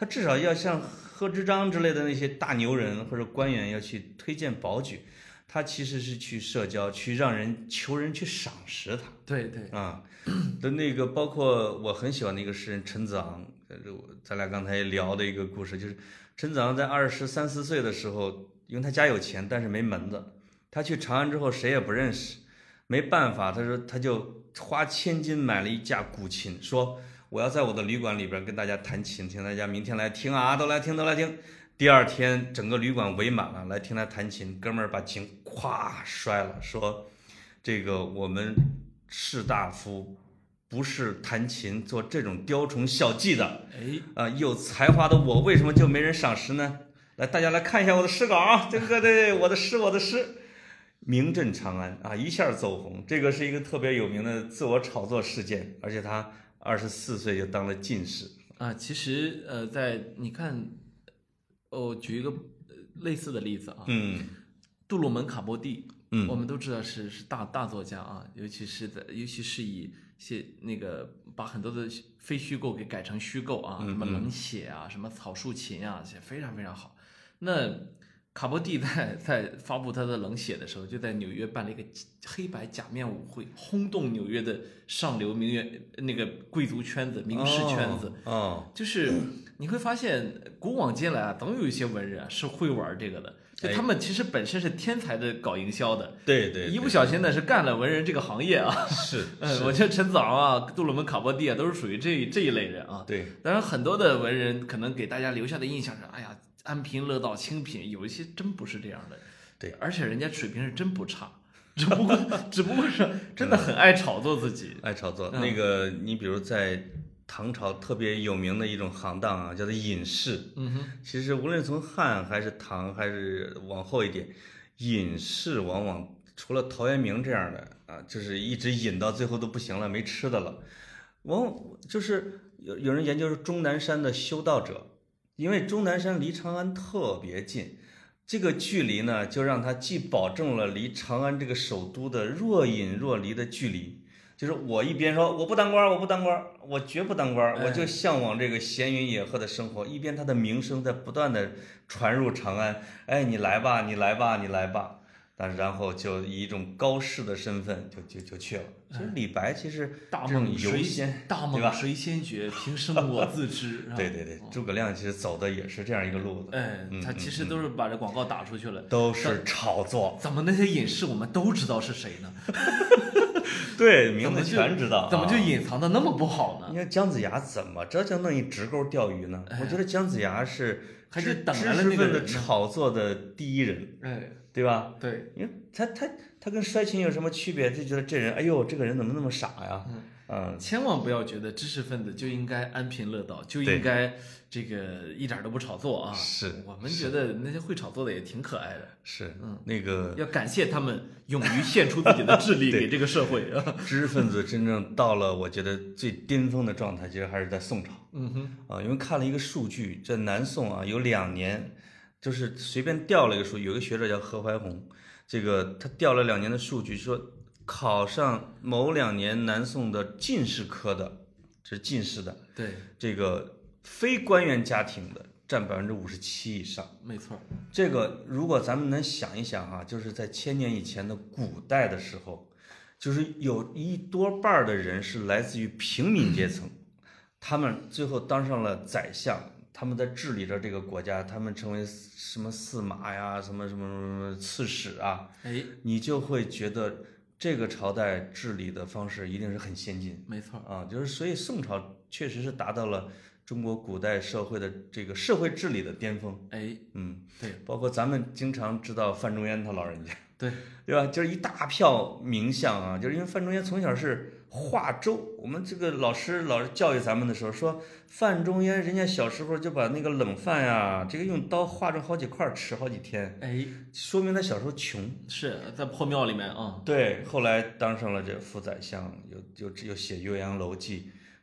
Speaker 2: 他至少要像贺知章之类的那些大牛人或者官员要去推荐保举，他其实是去社交，去让人求人去赏识他。
Speaker 1: 对对，
Speaker 2: 啊，*coughs* 的那个包括我很喜欢的一个诗人陈子昂，呃我咱俩刚才聊的一个故事，就是陈子昂在二十三四岁的时候，因为他家有钱，但是没门子，他去长安之后谁也不认识，没办法，他说他就花千金买了一架古琴，说我要在我的旅馆里边跟大家弹琴，请大家明天来听啊，都来听，都来听。第二天整个旅馆围满了，来听他弹琴，哥们儿把琴咵摔了，说这个我们士大夫不是弹琴做这种雕虫小技的
Speaker 1: 哎，
Speaker 2: 啊、有才华的我为什么就没人赏识呢？来，大家来看一下我的诗稿啊，这个对我的诗，我的诗，名震长安啊，一下走红。这个是一个特别有名的自我炒作事件，而且他二十四岁就当了进士。
Speaker 1: 啊，其实呃，在你看，哦，举一个呃类似的例子啊，
Speaker 2: 嗯
Speaker 1: 杜鲁门卡波蒂，
Speaker 2: 嗯
Speaker 1: 我们都知道是是大大作家啊，尤其是在尤其是以写那个把很多的非虚构给改成虚构啊，
Speaker 2: 嗯
Speaker 1: 什么冷血啊，什么草树琴啊，写非常非常好。那卡波蒂在在发布他的冷血的时候，就在纽约办了一个黑白假面舞会，轰动纽约的上流名媛那个贵族圈子、名士圈子。
Speaker 2: 哦，
Speaker 1: 就是你会发现，古往今来啊，总有一些文人啊是会玩这个的。就
Speaker 2: 哎
Speaker 1: 他们其实本身是天才的搞营销的，
Speaker 2: 对对，
Speaker 1: 一不小心呢是干了文人这个行业啊。
Speaker 2: 是 *laughs*
Speaker 1: 嗯，我觉得陈子昂啊、杜鲁门、卡波蒂啊都是属于这这一类人啊。
Speaker 2: 对
Speaker 1: 当然，很多的文人可能给大家留下的印象是，哎呀，安贫乐道、清贫，有一些真不是这样的。
Speaker 2: 对，
Speaker 1: 而且人家水平是真不差，只不过 *laughs* 只不过是真的很爱炒作自己。
Speaker 2: 爱炒作。
Speaker 1: 嗯
Speaker 2: 那个你比如在唐朝特别有名的一种行当啊，叫做隐士。
Speaker 1: 嗯哼，
Speaker 2: 其实无论从汉还是唐还是往后一点，隐士往往除了陶渊明这样的啊，就是一直隐到最后都不行了，没吃的了。往就是有有人研究说终南山的修道者，因为终南山离长安特别近，这个距离呢，就让他既保证了离长安这个首都的若隐若离的距离。就是我一边说我不当官儿，我不当官儿，我绝不当官我就向往这个闲云野鹤的生活。一边他的名声在不断的传入长安，哎，你来吧，你来吧，你来吧。但是然后就以一种高士的身份就就就去了。其实李白其实
Speaker 1: 大梦谁
Speaker 2: 游仙，
Speaker 1: 大梦谁先觉？平生我自知。*laughs*
Speaker 2: 对对对，诸葛亮其实走的也是这样一个路子，
Speaker 1: 哎，他其实都是把这广告打出去了。
Speaker 2: 都是炒作。
Speaker 1: 怎么那些隐士我们都知道是谁呢？*laughs*
Speaker 2: 对，名字全知道啊。
Speaker 1: 怎么就隐藏的那么不好呢？
Speaker 2: 你看姜子牙怎么着就弄一直钩钓鱼呢？我觉得姜子牙是
Speaker 1: 还是
Speaker 2: 知识分子炒作的第一人。
Speaker 1: 哎，
Speaker 2: 对吧？
Speaker 1: 对，
Speaker 2: 因为他他他跟衰情有什么区别？就觉得这人，哎呦，这个人怎么那么傻呀？嗯，
Speaker 1: 千万不要觉得知识分子就应该安贫乐道，就应该这个一点儿都不炒作啊。
Speaker 2: 是
Speaker 1: 我们觉得那些会炒作的也挺可爱的，
Speaker 2: 是，
Speaker 1: 嗯
Speaker 2: 那个
Speaker 1: 要感谢他们勇于献出自己的智力 *laughs* 给这个社会啊。
Speaker 2: 知识分子真正到了我觉得最巅峰的状态，其实还是在宋朝
Speaker 1: 嗯哼，
Speaker 2: 啊。因为看了一个数据，在南宋啊有两年，就是随便调了一个数，有一个学者叫何怀宏，这个他调了两年的数据，说考上某两年南宋的进士科的，这是进士的
Speaker 1: 对，
Speaker 2: 这个非官员家庭的占百分之五十七以上。
Speaker 1: 没错，
Speaker 2: 这个如果咱们能想一想啊、就是在千年以前的古代的时候，就是有一多半儿的人是来自于平民阶层，他们最后当上了宰相，他们在治理着这个国家，他们成为什么司马呀，什么什么什么刺史啊，
Speaker 1: 哎，
Speaker 2: 你就会觉得这个朝代治理的方式一定是很先进
Speaker 1: 没错，
Speaker 2: 啊，就是所以宋朝确实是达到了中国古代社会的这个社会治理的巅峰。
Speaker 1: 哎，
Speaker 2: 嗯，
Speaker 1: 对
Speaker 2: 包括咱们经常知道范仲淹他老人家，
Speaker 1: 对，
Speaker 2: 对吧？就是一大票名相啊，就是因为范仲淹从小是画粥，我们这个老师老是教育咱们的时候说，范仲淹人家小时候就把那个冷饭呀，这个用刀划成好几块儿吃好几天，
Speaker 1: 哎，
Speaker 2: 说明他小时候穷。
Speaker 1: 是在破庙里面啊，
Speaker 2: 对，后来当上了这副宰相，又又又写《岳阳楼记》，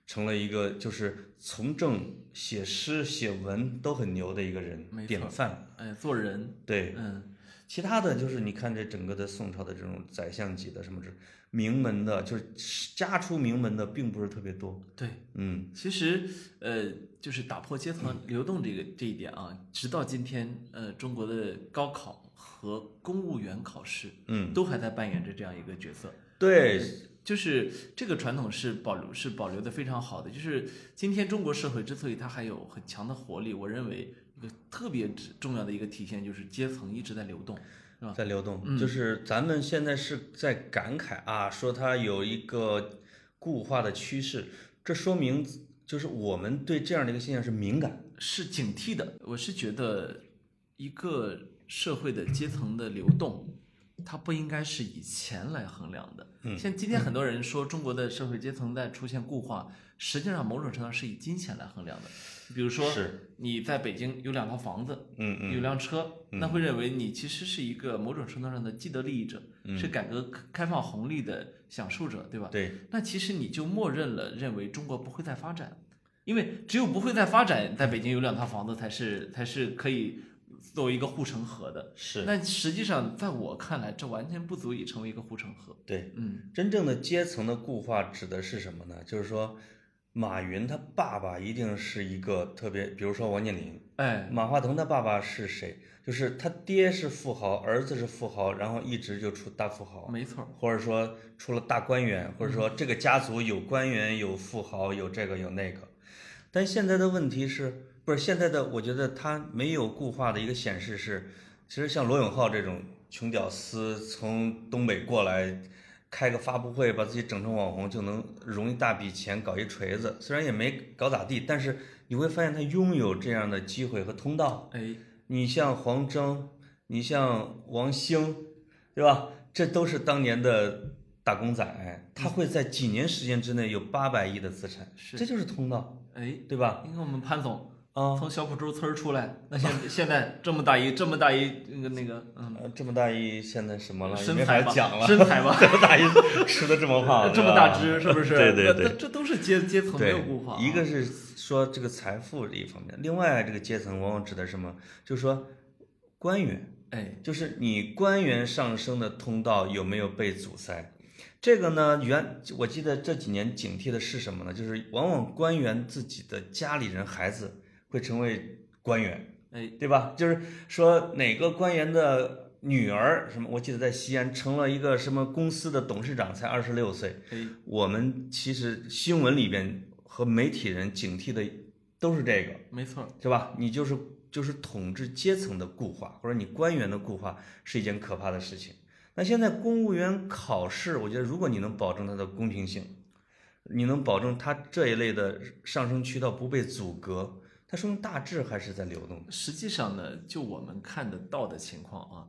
Speaker 2: 成了一个就是从政、写诗、写文都很牛的一个人典范。
Speaker 1: 哎，做人，
Speaker 2: 对，
Speaker 1: 嗯，
Speaker 2: 其他的就是你看这整个的宋朝的这种宰相级的什么这名门的，就是家出名门的并不是特别多。
Speaker 1: 对。
Speaker 2: 嗯，
Speaker 1: 其实，呃，就是打破阶层流动这个这一点啊，直到今天，呃，中国的高考和公务员考试，
Speaker 2: 嗯，
Speaker 1: 都还在扮演着这样一个角色。
Speaker 2: 对，
Speaker 1: 就是这个传统是保留是保留的非常好的。就是今天中国社会之所以它还有很强的活力，我认为一个特别重要的一个体现就是阶层一直在流动，是吧？
Speaker 2: 在流动，
Speaker 1: 嗯
Speaker 2: 就是咱们现在是在感慨啊，说它有一个固化的趋势，这说明就是我们对这样的一个现象是敏感。
Speaker 1: 是警惕的。我是觉得一个社会的阶层的流动，它不应该是以钱来衡量的。
Speaker 2: 嗯
Speaker 1: 像今天很多人说中国的社会阶层在出现固化，实际上某种程度上是以金钱来衡量的。比如说，
Speaker 2: 是，
Speaker 1: 你在北京有两套房子，
Speaker 2: 嗯嗯，
Speaker 1: 有辆车，那会认为你其实是一个某种程度上的既得利益者，是改革开放红利的享受者，对吧？
Speaker 2: 对，
Speaker 1: 那其实你就默认了，认为中国不会再发展，因为只有不会再发展，在北京有两套房子才是才是可以作为一个护城河的。
Speaker 2: 是，
Speaker 1: 那实际上，在我看来，这完全不足以成为一个护城河。
Speaker 2: 对，
Speaker 1: 嗯，
Speaker 2: 真正的阶层的固化指的是什么呢？就是说，马云他爸爸一定是一个特别，比如说王健林，
Speaker 1: 哎，
Speaker 2: 马化腾他爸爸是谁？就是他爹是富豪，儿子是富豪，然后一直就出大富豪，
Speaker 1: 没错，
Speaker 2: 或者说出了大官员，或者说这个家族有官员、有富豪、有这个有那个。但现在的问题是不是现在的？我觉得他没有固化的一个显示是，其实像罗永浩这种穷屌丝从东北过来，开个发布会把自己整成网红就能融一大笔钱搞一锤子，虽然也没搞咋地，但是你会发现他拥有这样的机会和通道。
Speaker 1: 哎，
Speaker 2: 你像黄峥，你像王兴，对吧？这都是当年的打工仔，他会在几年时间之内有八百亿的资产，
Speaker 1: 是
Speaker 2: 这就是通道，
Speaker 1: 哎，
Speaker 2: 对吧？
Speaker 1: 你看我们潘总
Speaker 2: 啊，
Speaker 1: 从小浦洲村儿出来，那现现在这么大一这么大一那个那个嗯
Speaker 2: 呃这么大一现在什么了？
Speaker 1: 身材吧，
Speaker 2: 讲了。
Speaker 1: 身材吧，*laughs*
Speaker 2: 这么大一吃的这么胖，
Speaker 1: 这么大只是不是？
Speaker 2: 对对对
Speaker 1: 这都是阶阶层没有固化啊。，
Speaker 2: 一个是说这个财富这一方面，另外这个阶层往往指的是什么？就是说官员，
Speaker 1: 哎，
Speaker 2: 就是你官员上升的通道有没有被阻塞？这个呢，原我记得这几年警惕的是什么呢？就是往往官员自己的家里人孩子会成为官员，
Speaker 1: 哎，
Speaker 2: 对吧？就是说哪个官员的女儿什么，我记得在西安成了一个什么公司的董事长，才二十六岁。
Speaker 1: 哎，
Speaker 2: 我们其实新闻里边和媒体人警惕的都是这个，
Speaker 1: 没错，
Speaker 2: 是吧？你就是就是统治阶层的固化，或者你官员的固化是一件可怕的事情。那现在公务员考试，我觉得如果你能保证它的公平性，你能保证它这一类的上升渠道不被阻隔，它说明大致还是在流动的。
Speaker 1: 实际上呢，就我们看得到的情况啊，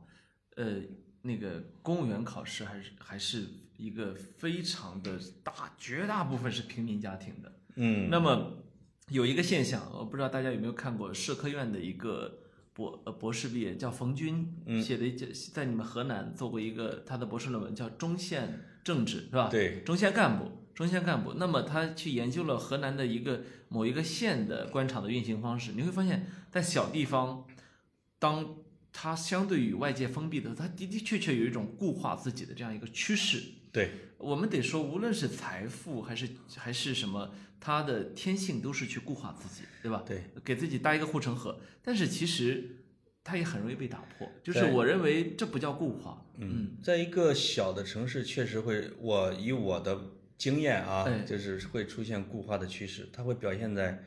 Speaker 1: 呃，那个公务员考试还是还是一个非常的大，绝大部分是平民家庭的。
Speaker 2: 嗯
Speaker 1: 那么有一个现象，我不知道大家有没有看过社科院的一个博呃博士毕业，叫冯军写的一件，在你们河南做过一个他的博士论文，叫中县政治，是吧？
Speaker 2: 对，
Speaker 1: 中县干部，中线干部。那么他去研究了河南的一个某一个县的官场的运行方式，你会发现在小地方，当它相对于外界封闭的时候，它的的确确有一种固化自己的这样一个趋势。
Speaker 2: 对，
Speaker 1: 我们得说，无论是财富还是还是什么，他的天性都是去固化自己，对吧？
Speaker 2: 对，
Speaker 1: 给自己搭一个护城河。但是其实它也很容易被打破，就是我认为这不叫固化，
Speaker 2: 嗯，在一个小的城市，确实会，我以我的经验啊
Speaker 1: 哎，
Speaker 2: 就是会出现固化的趋势，它会表现在，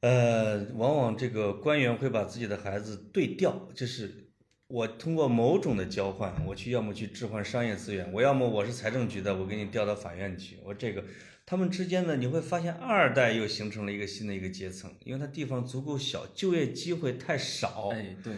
Speaker 2: 呃，往往这个官员会把自己的孩子对调，就是我通过某种的交换，我去要么去置换商业资源，我要么我是财政局的，我给你调到法院去，我这个。他们之间呢，你会发现二代又形成了一个新的一个阶层，因为它地方足够小，就业机会太少，
Speaker 1: 哎，对，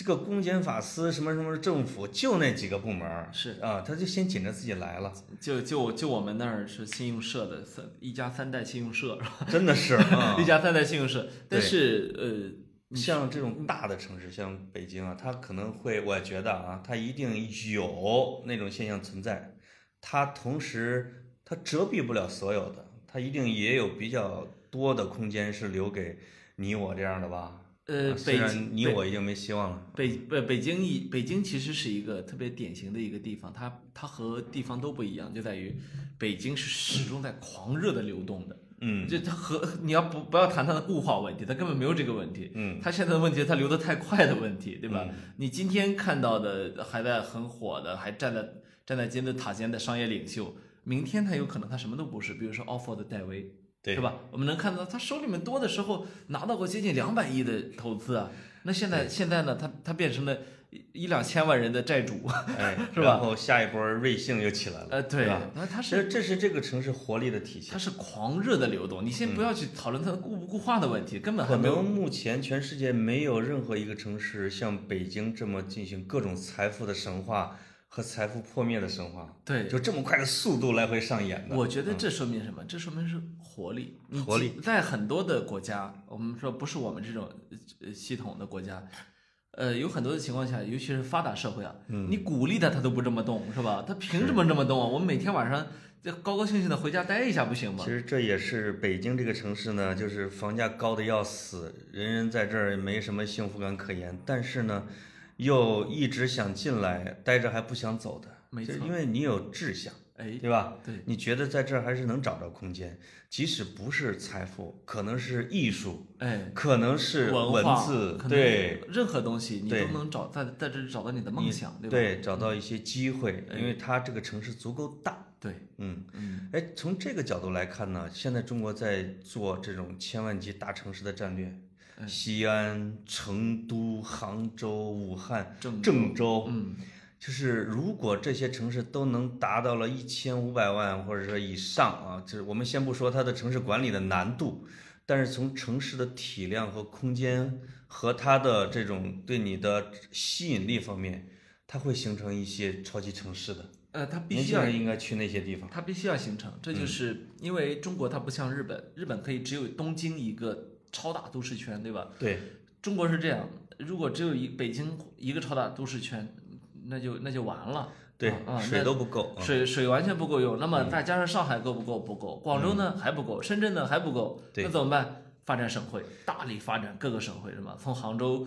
Speaker 2: 这个公检法司什么什么政府就那几个部门儿
Speaker 1: 是
Speaker 2: 啊，他就先紧着自己来了，
Speaker 1: 就就就我们那儿是信用社的三一家三代信用社？
Speaker 2: 真的是 *laughs* 啊
Speaker 1: 一。家三代信用社，但是呃，
Speaker 2: 像这种大的城市，像北京啊，它可能会，我觉得啊，它一定有那种现象存在，它同时它遮蔽不了所有的，它一定也有比较多的空间是留给你我这样的吧。
Speaker 1: 呃北京
Speaker 2: 你我已经没希望了。
Speaker 1: 北北北京一北京其实是一个特别典型的一个地方，它它和地方都不一样，就在于北京是始终在狂热的流动的。
Speaker 2: 嗯
Speaker 1: 就它和你要不不要谈它的固化问题，它根本没有这个问题。
Speaker 2: 嗯
Speaker 1: 它现在的问题它流得太快的问题，对吧？
Speaker 2: 嗯
Speaker 1: 你今天看到的还在很火的，还站在站在金字塔尖的商业领袖，明天他有可能他什么都不是，比如说 offer 的戴维，
Speaker 2: 对
Speaker 1: 是吧？我们能看到他手里面多的时候拿到过接近两百亿的投资啊，那现在现在呢，他他变成了一一两千万人的债主，
Speaker 2: 哎，*laughs*
Speaker 1: 是吧
Speaker 2: 然后下一波瑞幸又起来了，
Speaker 1: 呃，对
Speaker 2: 吧？，
Speaker 1: 那他
Speaker 2: 这
Speaker 1: 是
Speaker 2: 这是这个城市活力的体现
Speaker 1: 它。是狂热的流动，你先不要去讨论它的固不固化的问题，根本还没有
Speaker 2: 可能目前全世界没有任何一个城市像北京这么进行各种财富的神话和财富破灭的神话，
Speaker 1: 对。
Speaker 2: 就这么快的速度来回上演的。
Speaker 1: 我觉得这说明什么？这说明是活力。你
Speaker 2: 活力
Speaker 1: 在很多的国家，我们说不是我们这种呃系统的国家，呃，有很多的情况下，尤其是发达社会啊，
Speaker 2: 嗯
Speaker 1: 你鼓励他，他都不这么动，是吧？他凭什么这么动啊？我们每天晚上就高高兴兴的回家待一下不行吗
Speaker 2: 其？实这也是北京这个城市呢，就是房价高的要死，人人在这儿没什么幸福感可言，但是呢，又一直想进来，待着还不想走的，
Speaker 1: 没错
Speaker 2: 因为你有志向，
Speaker 1: 哎，
Speaker 2: 对吧？
Speaker 1: 对，
Speaker 2: 你觉得在这儿还是能找到空间，即使不是财富，可能是艺术，
Speaker 1: 哎，
Speaker 2: 可能是文字，对
Speaker 1: 任何东西你都能找在在这里找到你的梦想，对吧？
Speaker 2: 对，找到一些机会，
Speaker 1: 哎
Speaker 2: 因为它这个城市足够大。
Speaker 1: 对，
Speaker 2: 嗯，
Speaker 1: 嗯，
Speaker 2: 哎，从这个角度来看呢，现在中国在做这种千万级大城市的战略，
Speaker 1: 哎
Speaker 2: 西安、成都、杭州、武汉、
Speaker 1: 郑
Speaker 2: 郑州，
Speaker 1: 嗯，
Speaker 2: 就是如果这些城市都能达到了一千五百万或者说以上啊，就是我们先不说它的城市管理的难度，但是从城市的体量和空间和它的这种对你的吸引力方面，它会形成一些超级城市的。
Speaker 1: 呃，它必须要
Speaker 2: 应该去那些地方。
Speaker 1: 它必须要形成，这就是因为中国它不像日本，日本可以只有东京一个超大都市圈，对吧？
Speaker 2: 对，
Speaker 1: 中国是这样，如果只有一北京一个超大都市圈，那就那就完了。
Speaker 2: 对
Speaker 1: 啊，啊
Speaker 2: 水
Speaker 1: 那
Speaker 2: 都不够。啊
Speaker 1: 水水完全不够用，那么再加上上海够不够？不够，广州呢还不够，深圳呢还不够，
Speaker 2: 对
Speaker 1: 那怎么办？发展省会，大力发展各个省会，是吗？从杭州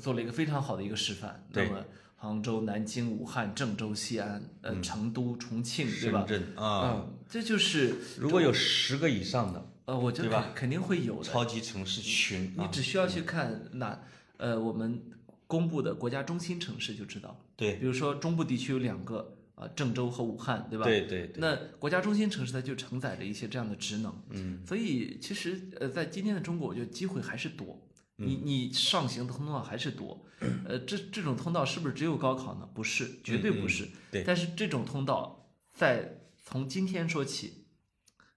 Speaker 1: 做了一个非常好的一个示范，那么杭州、南京、武汉、郑州、西安，呃，成都、重庆，对吧
Speaker 2: 深？圳啊，
Speaker 1: 嗯，这就是
Speaker 2: 如果有十个以上的
Speaker 1: 呃，我觉得肯肯定会有的。
Speaker 2: 超级城市群，啊
Speaker 1: 你只需要去看哪呃我们公布的国家中心城市就知道，
Speaker 2: 对
Speaker 1: 比如说中部地区有两个啊、郑州和武汉，对吧？
Speaker 2: 对对对，
Speaker 1: 那国家中心城市它就承载着一些这样的职能，
Speaker 2: 嗯，
Speaker 1: 所以其实呃，在今天的中国，我觉得机会还是多，
Speaker 2: 嗯
Speaker 1: 你你上行的通道还是多，*clears throat* 呃，这这种通道是不是只有高考呢？不是，绝对不是。
Speaker 2: 嗯对
Speaker 1: 但是这种通道在从今天说起，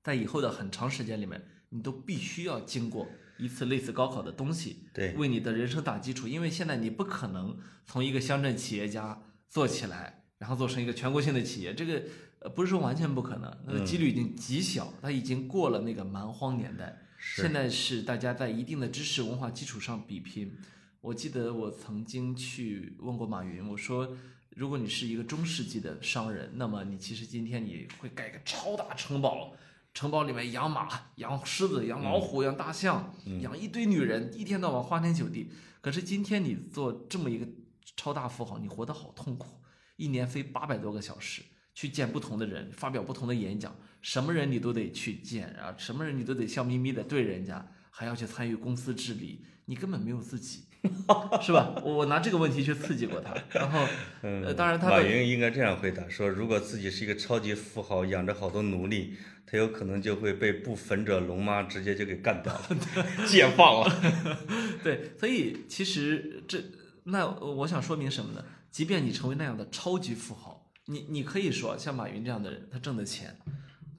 Speaker 1: 在以后的很长时间里面，你都必须要经过一次类似高考的东西，
Speaker 2: 对，
Speaker 1: 为你的人生打基础。因为现在你不可能从一个乡镇企业家做起来，然后做成一个全国性的企业，这个呃不是说完全不可能，那个几率已经极小，它已经过了那个蛮荒年代。
Speaker 2: 是
Speaker 1: 现在是大家在一定的知识文化基础上比拼。我记得我曾经去问过马云，我说，如果你是一个中世纪的商人，那么你其实今天你会盖一个超大城堡，城堡里面养马、养狮子、养老虎、养大象，养一堆女人，一天到晚花天酒地。可是今天你做这么一个超大富豪，你活得好痛苦，一年飞八百多个小时。去见不同的人，发表不同的演讲，什么人你都得去见啊，什么人你都得笑眯眯的对人家，还要去参与公司治理，你根本没有自己，*laughs* 是吧？我我拿这个问题去刺激过他，然后，呃，当然他
Speaker 2: 马云应该这样回答：说如果自己是一个超级富豪，养着好多奴隶，他有可能就会被不粉者龙妈直接就给干掉了，*laughs* 解放了。*laughs*
Speaker 1: 对，所以其实这那我想说明什么呢？即便你成为那样的超级富豪，你你可以说像马云这样的人，他挣的钱，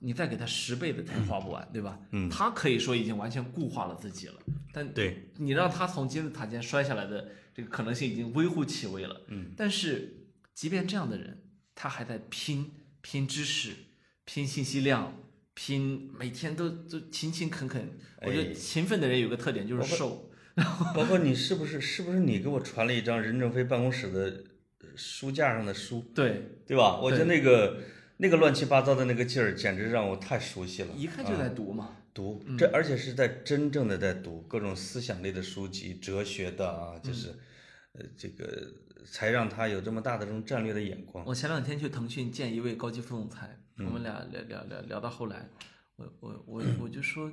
Speaker 1: 你再给他十倍的，他也花不完，对吧？
Speaker 2: 嗯，
Speaker 1: 他可以说已经完全固化了自己了，但
Speaker 2: 对
Speaker 1: 你让他从金字塔尖摔下来的这个可能性已经微乎其微了。
Speaker 2: 嗯，
Speaker 1: 但是即便这样的人，他还在拼拼知识、拼信息量、拼每天都都勤勤恳恳。我觉
Speaker 2: 哎
Speaker 1: 得勤奋的人有个特点就是瘦。
Speaker 2: 包括你是不是是不是你给我传了一张任正非办公室的呃书架上的书，
Speaker 1: 对，
Speaker 2: 对吧？我觉得那个那个乱七八糟的那个劲儿，简直让我太熟悉了。
Speaker 1: 一看就在读嘛。
Speaker 2: 读这，而且是在真正的在读各种思想类的书籍，哲学的啊，就是，呃，这个才让他有这么大的这种战略的眼光。
Speaker 1: 我前两天去腾讯见一位高级副总裁，
Speaker 2: 嗯
Speaker 1: 我们俩聊聊聊聊到后来，我我我我就说，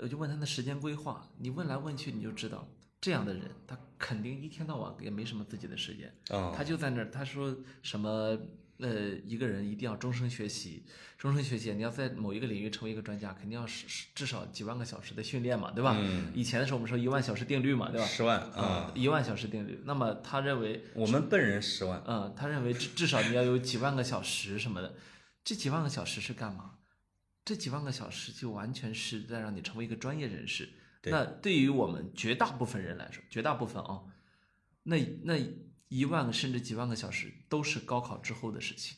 Speaker 1: 我就问他的时间规划，你问来问去你就知道，这样的人他肯定一天到晚也没什么自己的时间，
Speaker 2: 啊、
Speaker 1: 他就在那儿，他说什么呃，一个人一定要终身学习，终身学习，你要在某一个领域成为一个专家，肯定要是是至少几万个小时的训练嘛，对吧？
Speaker 2: 嗯
Speaker 1: 以前的时候我们说一万小时定律嘛，对吧？
Speaker 2: 十万啊，
Speaker 1: 一万小时定律，那么他认为
Speaker 2: 我们笨人十万。
Speaker 1: 嗯，他认为至至少你要有几万个小时什么的，这几万个小时是干嘛？这几万个小时就完全是在让你成为一个专业人士。
Speaker 2: 对
Speaker 1: 那对于我们绝大部分人来说，绝大部分啊、那那一万个甚至几万个小时都是高考之后的事情，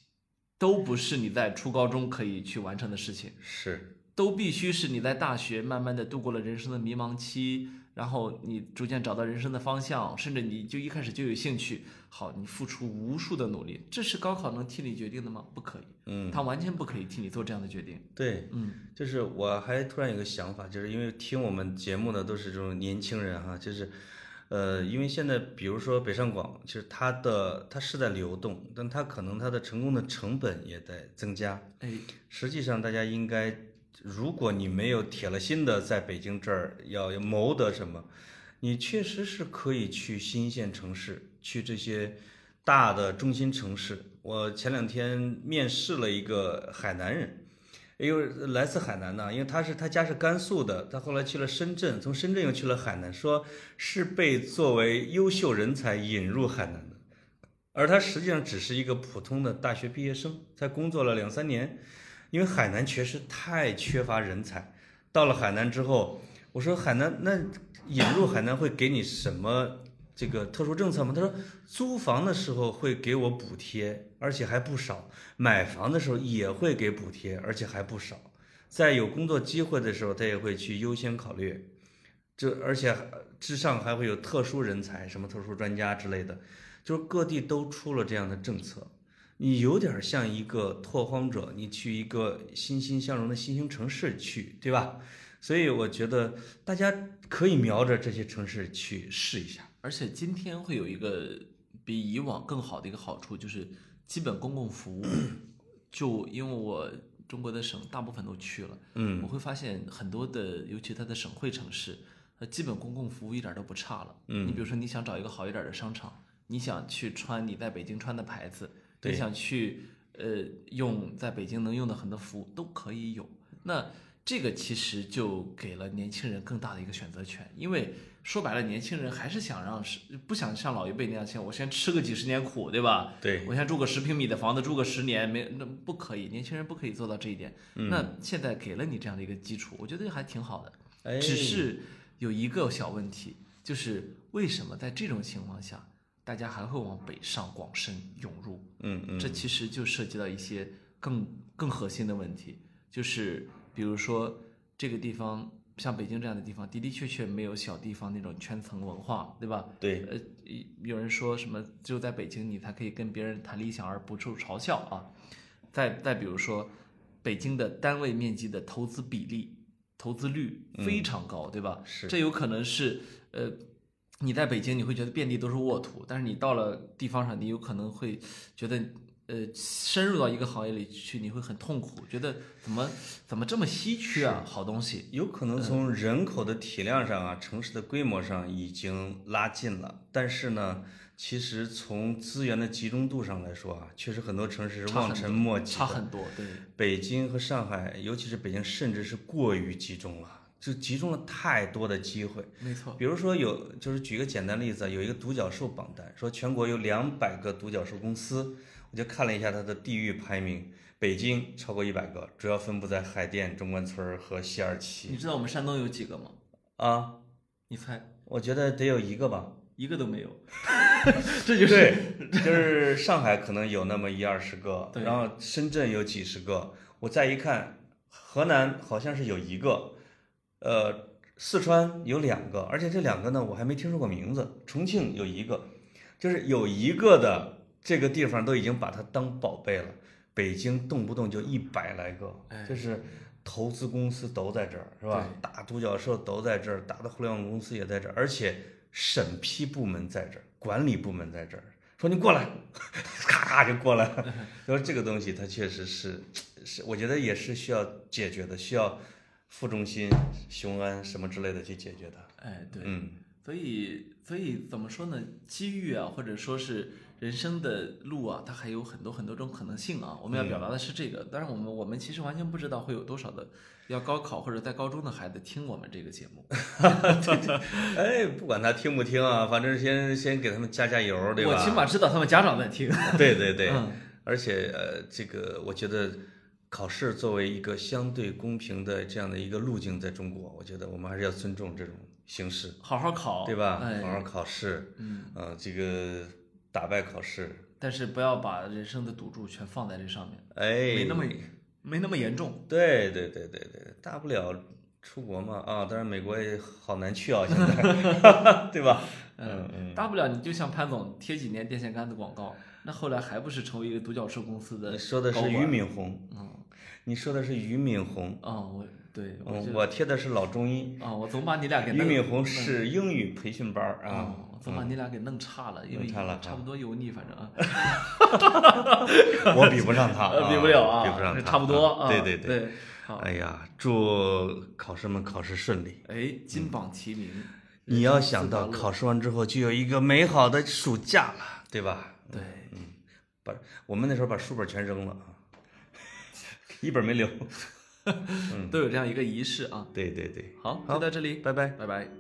Speaker 1: 都不是你在初高中可以去完成的事情。
Speaker 2: 是，
Speaker 1: 都必须是你在大学慢慢的度过了人生的迷茫期，然后你逐渐找到人生的方向，甚至你就一开始就有兴趣，好，你付出无数的努力，这是高考能替你决定的吗？不可以，
Speaker 2: 嗯，
Speaker 1: 他完全不可以替你做这样的决定。
Speaker 2: 对，
Speaker 1: 嗯，
Speaker 2: 就是我还突然有个想法，就是因为听我们节目的都是这种年轻人哈，就是，呃，因为现在比如说北上广，其实它的它是在流动，但它可能它的成功的成本也在增加。
Speaker 1: 哎，
Speaker 2: 实际上，大家应该，如果你没有铁了心的在北京这儿要要谋得什么，你确实是可以去新一线城市，去这些大的中心城市。我前两天面试了一个海南人，因为来自海南的，因为他是他家是甘肃的，他后来去了深圳，从深圳又去了海南，说是被作为优秀人才引入海南的。而他实际上只是一个普通的大学毕业生，才工作了两三年，因为海南确实太缺乏人才。到了海南之后，我说海南那引入海南会给你什么这个特殊政策吗？他说租房的时候会给我补贴，而且还不少；买房的时候也会给补贴，而且还不少。在有工作机会的时候，他也会去优先考虑。这而且之上还会有特殊人才，什么特殊专家之类的。就是各地都出了这样的政策，你有点像一个拓荒者，你去一个欣欣向荣的新兴城市去，对吧？所以我觉得大家可以瞄着这些城市去试一下。
Speaker 1: 而且今天会有一个比以往更好的一个好处，就是基本公共服务，就因为我中国的省大部分都去了，
Speaker 2: 嗯
Speaker 1: 我会发现很多的，尤其它的省会城市，它基本公共服务一点都不差了。
Speaker 2: 嗯
Speaker 1: 你比如说你想找一个好一点的商场，你想去穿你在北京穿的牌子，你想去呃用在北京能用的很多服务都可以有。那这个其实就给了年轻人更大的一个选择权，因为说白了，年轻人还是想让是不想像老一辈那样，像我先吃个几十年苦，对吧？
Speaker 2: 对，
Speaker 1: 我先住个十平米的房子，住个十年，没那不可以，年轻人不可以做到这一点。
Speaker 2: 嗯
Speaker 1: 那现在给了你这样的一个基础，我觉得还挺好的。
Speaker 2: 哎，
Speaker 1: 只是有一个小问题，就是为什么在这种情况下，大家还会往北上广深涌入？
Speaker 2: 嗯嗯，
Speaker 1: 这其实就涉及到一些更更核心的问题，就是比如说这个地方，像北京这样的地方，的的确确没有小地方那种圈层文化，对吧？
Speaker 2: 对，
Speaker 1: 呃，有人说什么只有在北京你才可以跟别人谈理想而不受嘲笑啊。再再比如说，北京的单位面积的投资比例、投资率非常高，对吧？
Speaker 2: 是
Speaker 1: 这有可能是呃，你在北京你会觉得遍地都是沃土，但是你到了地方上，你有可能会觉得呃，深入到一个行业里去，你会很痛苦，觉得怎么怎么这么稀缺啊，好东西。
Speaker 2: 有可能从人口的体量上啊，城市的规模上已经拉近了，但是呢，其实从资源的集中度上来说啊，确实很多城市是望尘莫及的。
Speaker 1: 差很多，对，
Speaker 2: 北京和上海，尤其是北京，甚至是过于集中了，就集中了太多的机会。
Speaker 1: 没错，
Speaker 2: 比如说有，就是举个简单例子啊，有一个独角兽榜单，说全国有两百个独角兽公司，我就看了一下它的地域排名，北京超过一百个，主要分布在海淀、中关村和西二旗。
Speaker 1: 你知道我们山东有几个吗？
Speaker 2: 啊，
Speaker 1: 你猜，
Speaker 2: 我觉得得有一个吧。
Speaker 1: 一个都没有。*laughs* 这就是
Speaker 2: 对，就是上海可能有那么一二十个，*laughs* 然后深圳有几十个，我再一看，河南好像是有一个，呃，四川有两个，而且这两个呢我还没听说过名字，重庆有一个，就是有一个的这个地方都已经把它当宝贝了，北京动不动就一百来个
Speaker 1: 哎，
Speaker 2: 就是。投资公司都在这儿，是吧？大独角兽都在这儿，大的互联网公司也在这儿，而且审批部门在这儿，管理部门在这儿，说你过来，*laughs* 咔咔就过来了。*laughs* 所以这个东西它确实是，是我觉得也是需要解决的，需要副中心、雄安什么之类的去解决的。
Speaker 1: 哎，对，
Speaker 2: 嗯，
Speaker 1: 所以所以怎么说呢？机遇啊，或者说是人生的路啊，它还有很多很多种可能性啊。我们要表达的是这个，当然我们我们其实完全不知道会有多少的要高考或者在高中的孩子听我们这个节目。*laughs* *laughs*
Speaker 2: 哎，不管他听不听啊，反正先先给他们加加油，对吧？
Speaker 1: 我起码知道他们家长在听。*laughs*
Speaker 2: 对对对，
Speaker 1: 嗯
Speaker 2: 而且呃，这个我觉得考试作为一个相对公平的这样的一个路径，在中国，我觉得我们还是要尊重这种形式，
Speaker 1: 好好考，
Speaker 2: 对吧？
Speaker 1: 哎，
Speaker 2: 好好考试，
Speaker 1: 嗯，
Speaker 2: 呃，这个打败考试，
Speaker 1: 但是不要把人生的赌注全放在这上面，
Speaker 2: 哎，
Speaker 1: 没那么没那么严重。
Speaker 2: 对对对对对，大不了出国嘛啊，当然美国也好难去啊，现在，*laughs* 对吧？嗯嗯，
Speaker 1: 大不了你就像潘总贴几年电线杆子广告，那后来还不是成为一个独角兽公司的
Speaker 2: 你说的是俞敏洪，
Speaker 1: 嗯，
Speaker 2: 你说的是俞敏洪，
Speaker 1: 啊，我对，我
Speaker 2: 嗯，我贴的是老中医。
Speaker 1: 啊，我总把你俩给
Speaker 2: 俞敏洪是英语培训班啊，，
Speaker 1: 我总把你俩给弄差了，因为
Speaker 2: 差了
Speaker 1: 差不多油腻，反正啊，
Speaker 2: 我比不上他，
Speaker 1: 比不了啊，
Speaker 2: 比不上他，
Speaker 1: 差不多
Speaker 2: 啊对对
Speaker 1: 对。好，
Speaker 2: 哎呀，祝考生们考试顺利。
Speaker 1: 哎，金榜题名，
Speaker 2: 你要想到考试完之后就有一个美好的暑假了，对吧？
Speaker 1: 对，嗯
Speaker 2: 把我们那时候把书本全扔了啊，*laughs* 一本没留。*laughs*
Speaker 1: 嗯，都有这样一个仪式啊。
Speaker 2: 对对对，
Speaker 1: 好，
Speaker 2: 好
Speaker 1: 就到这里，
Speaker 2: 拜拜。
Speaker 1: 拜拜。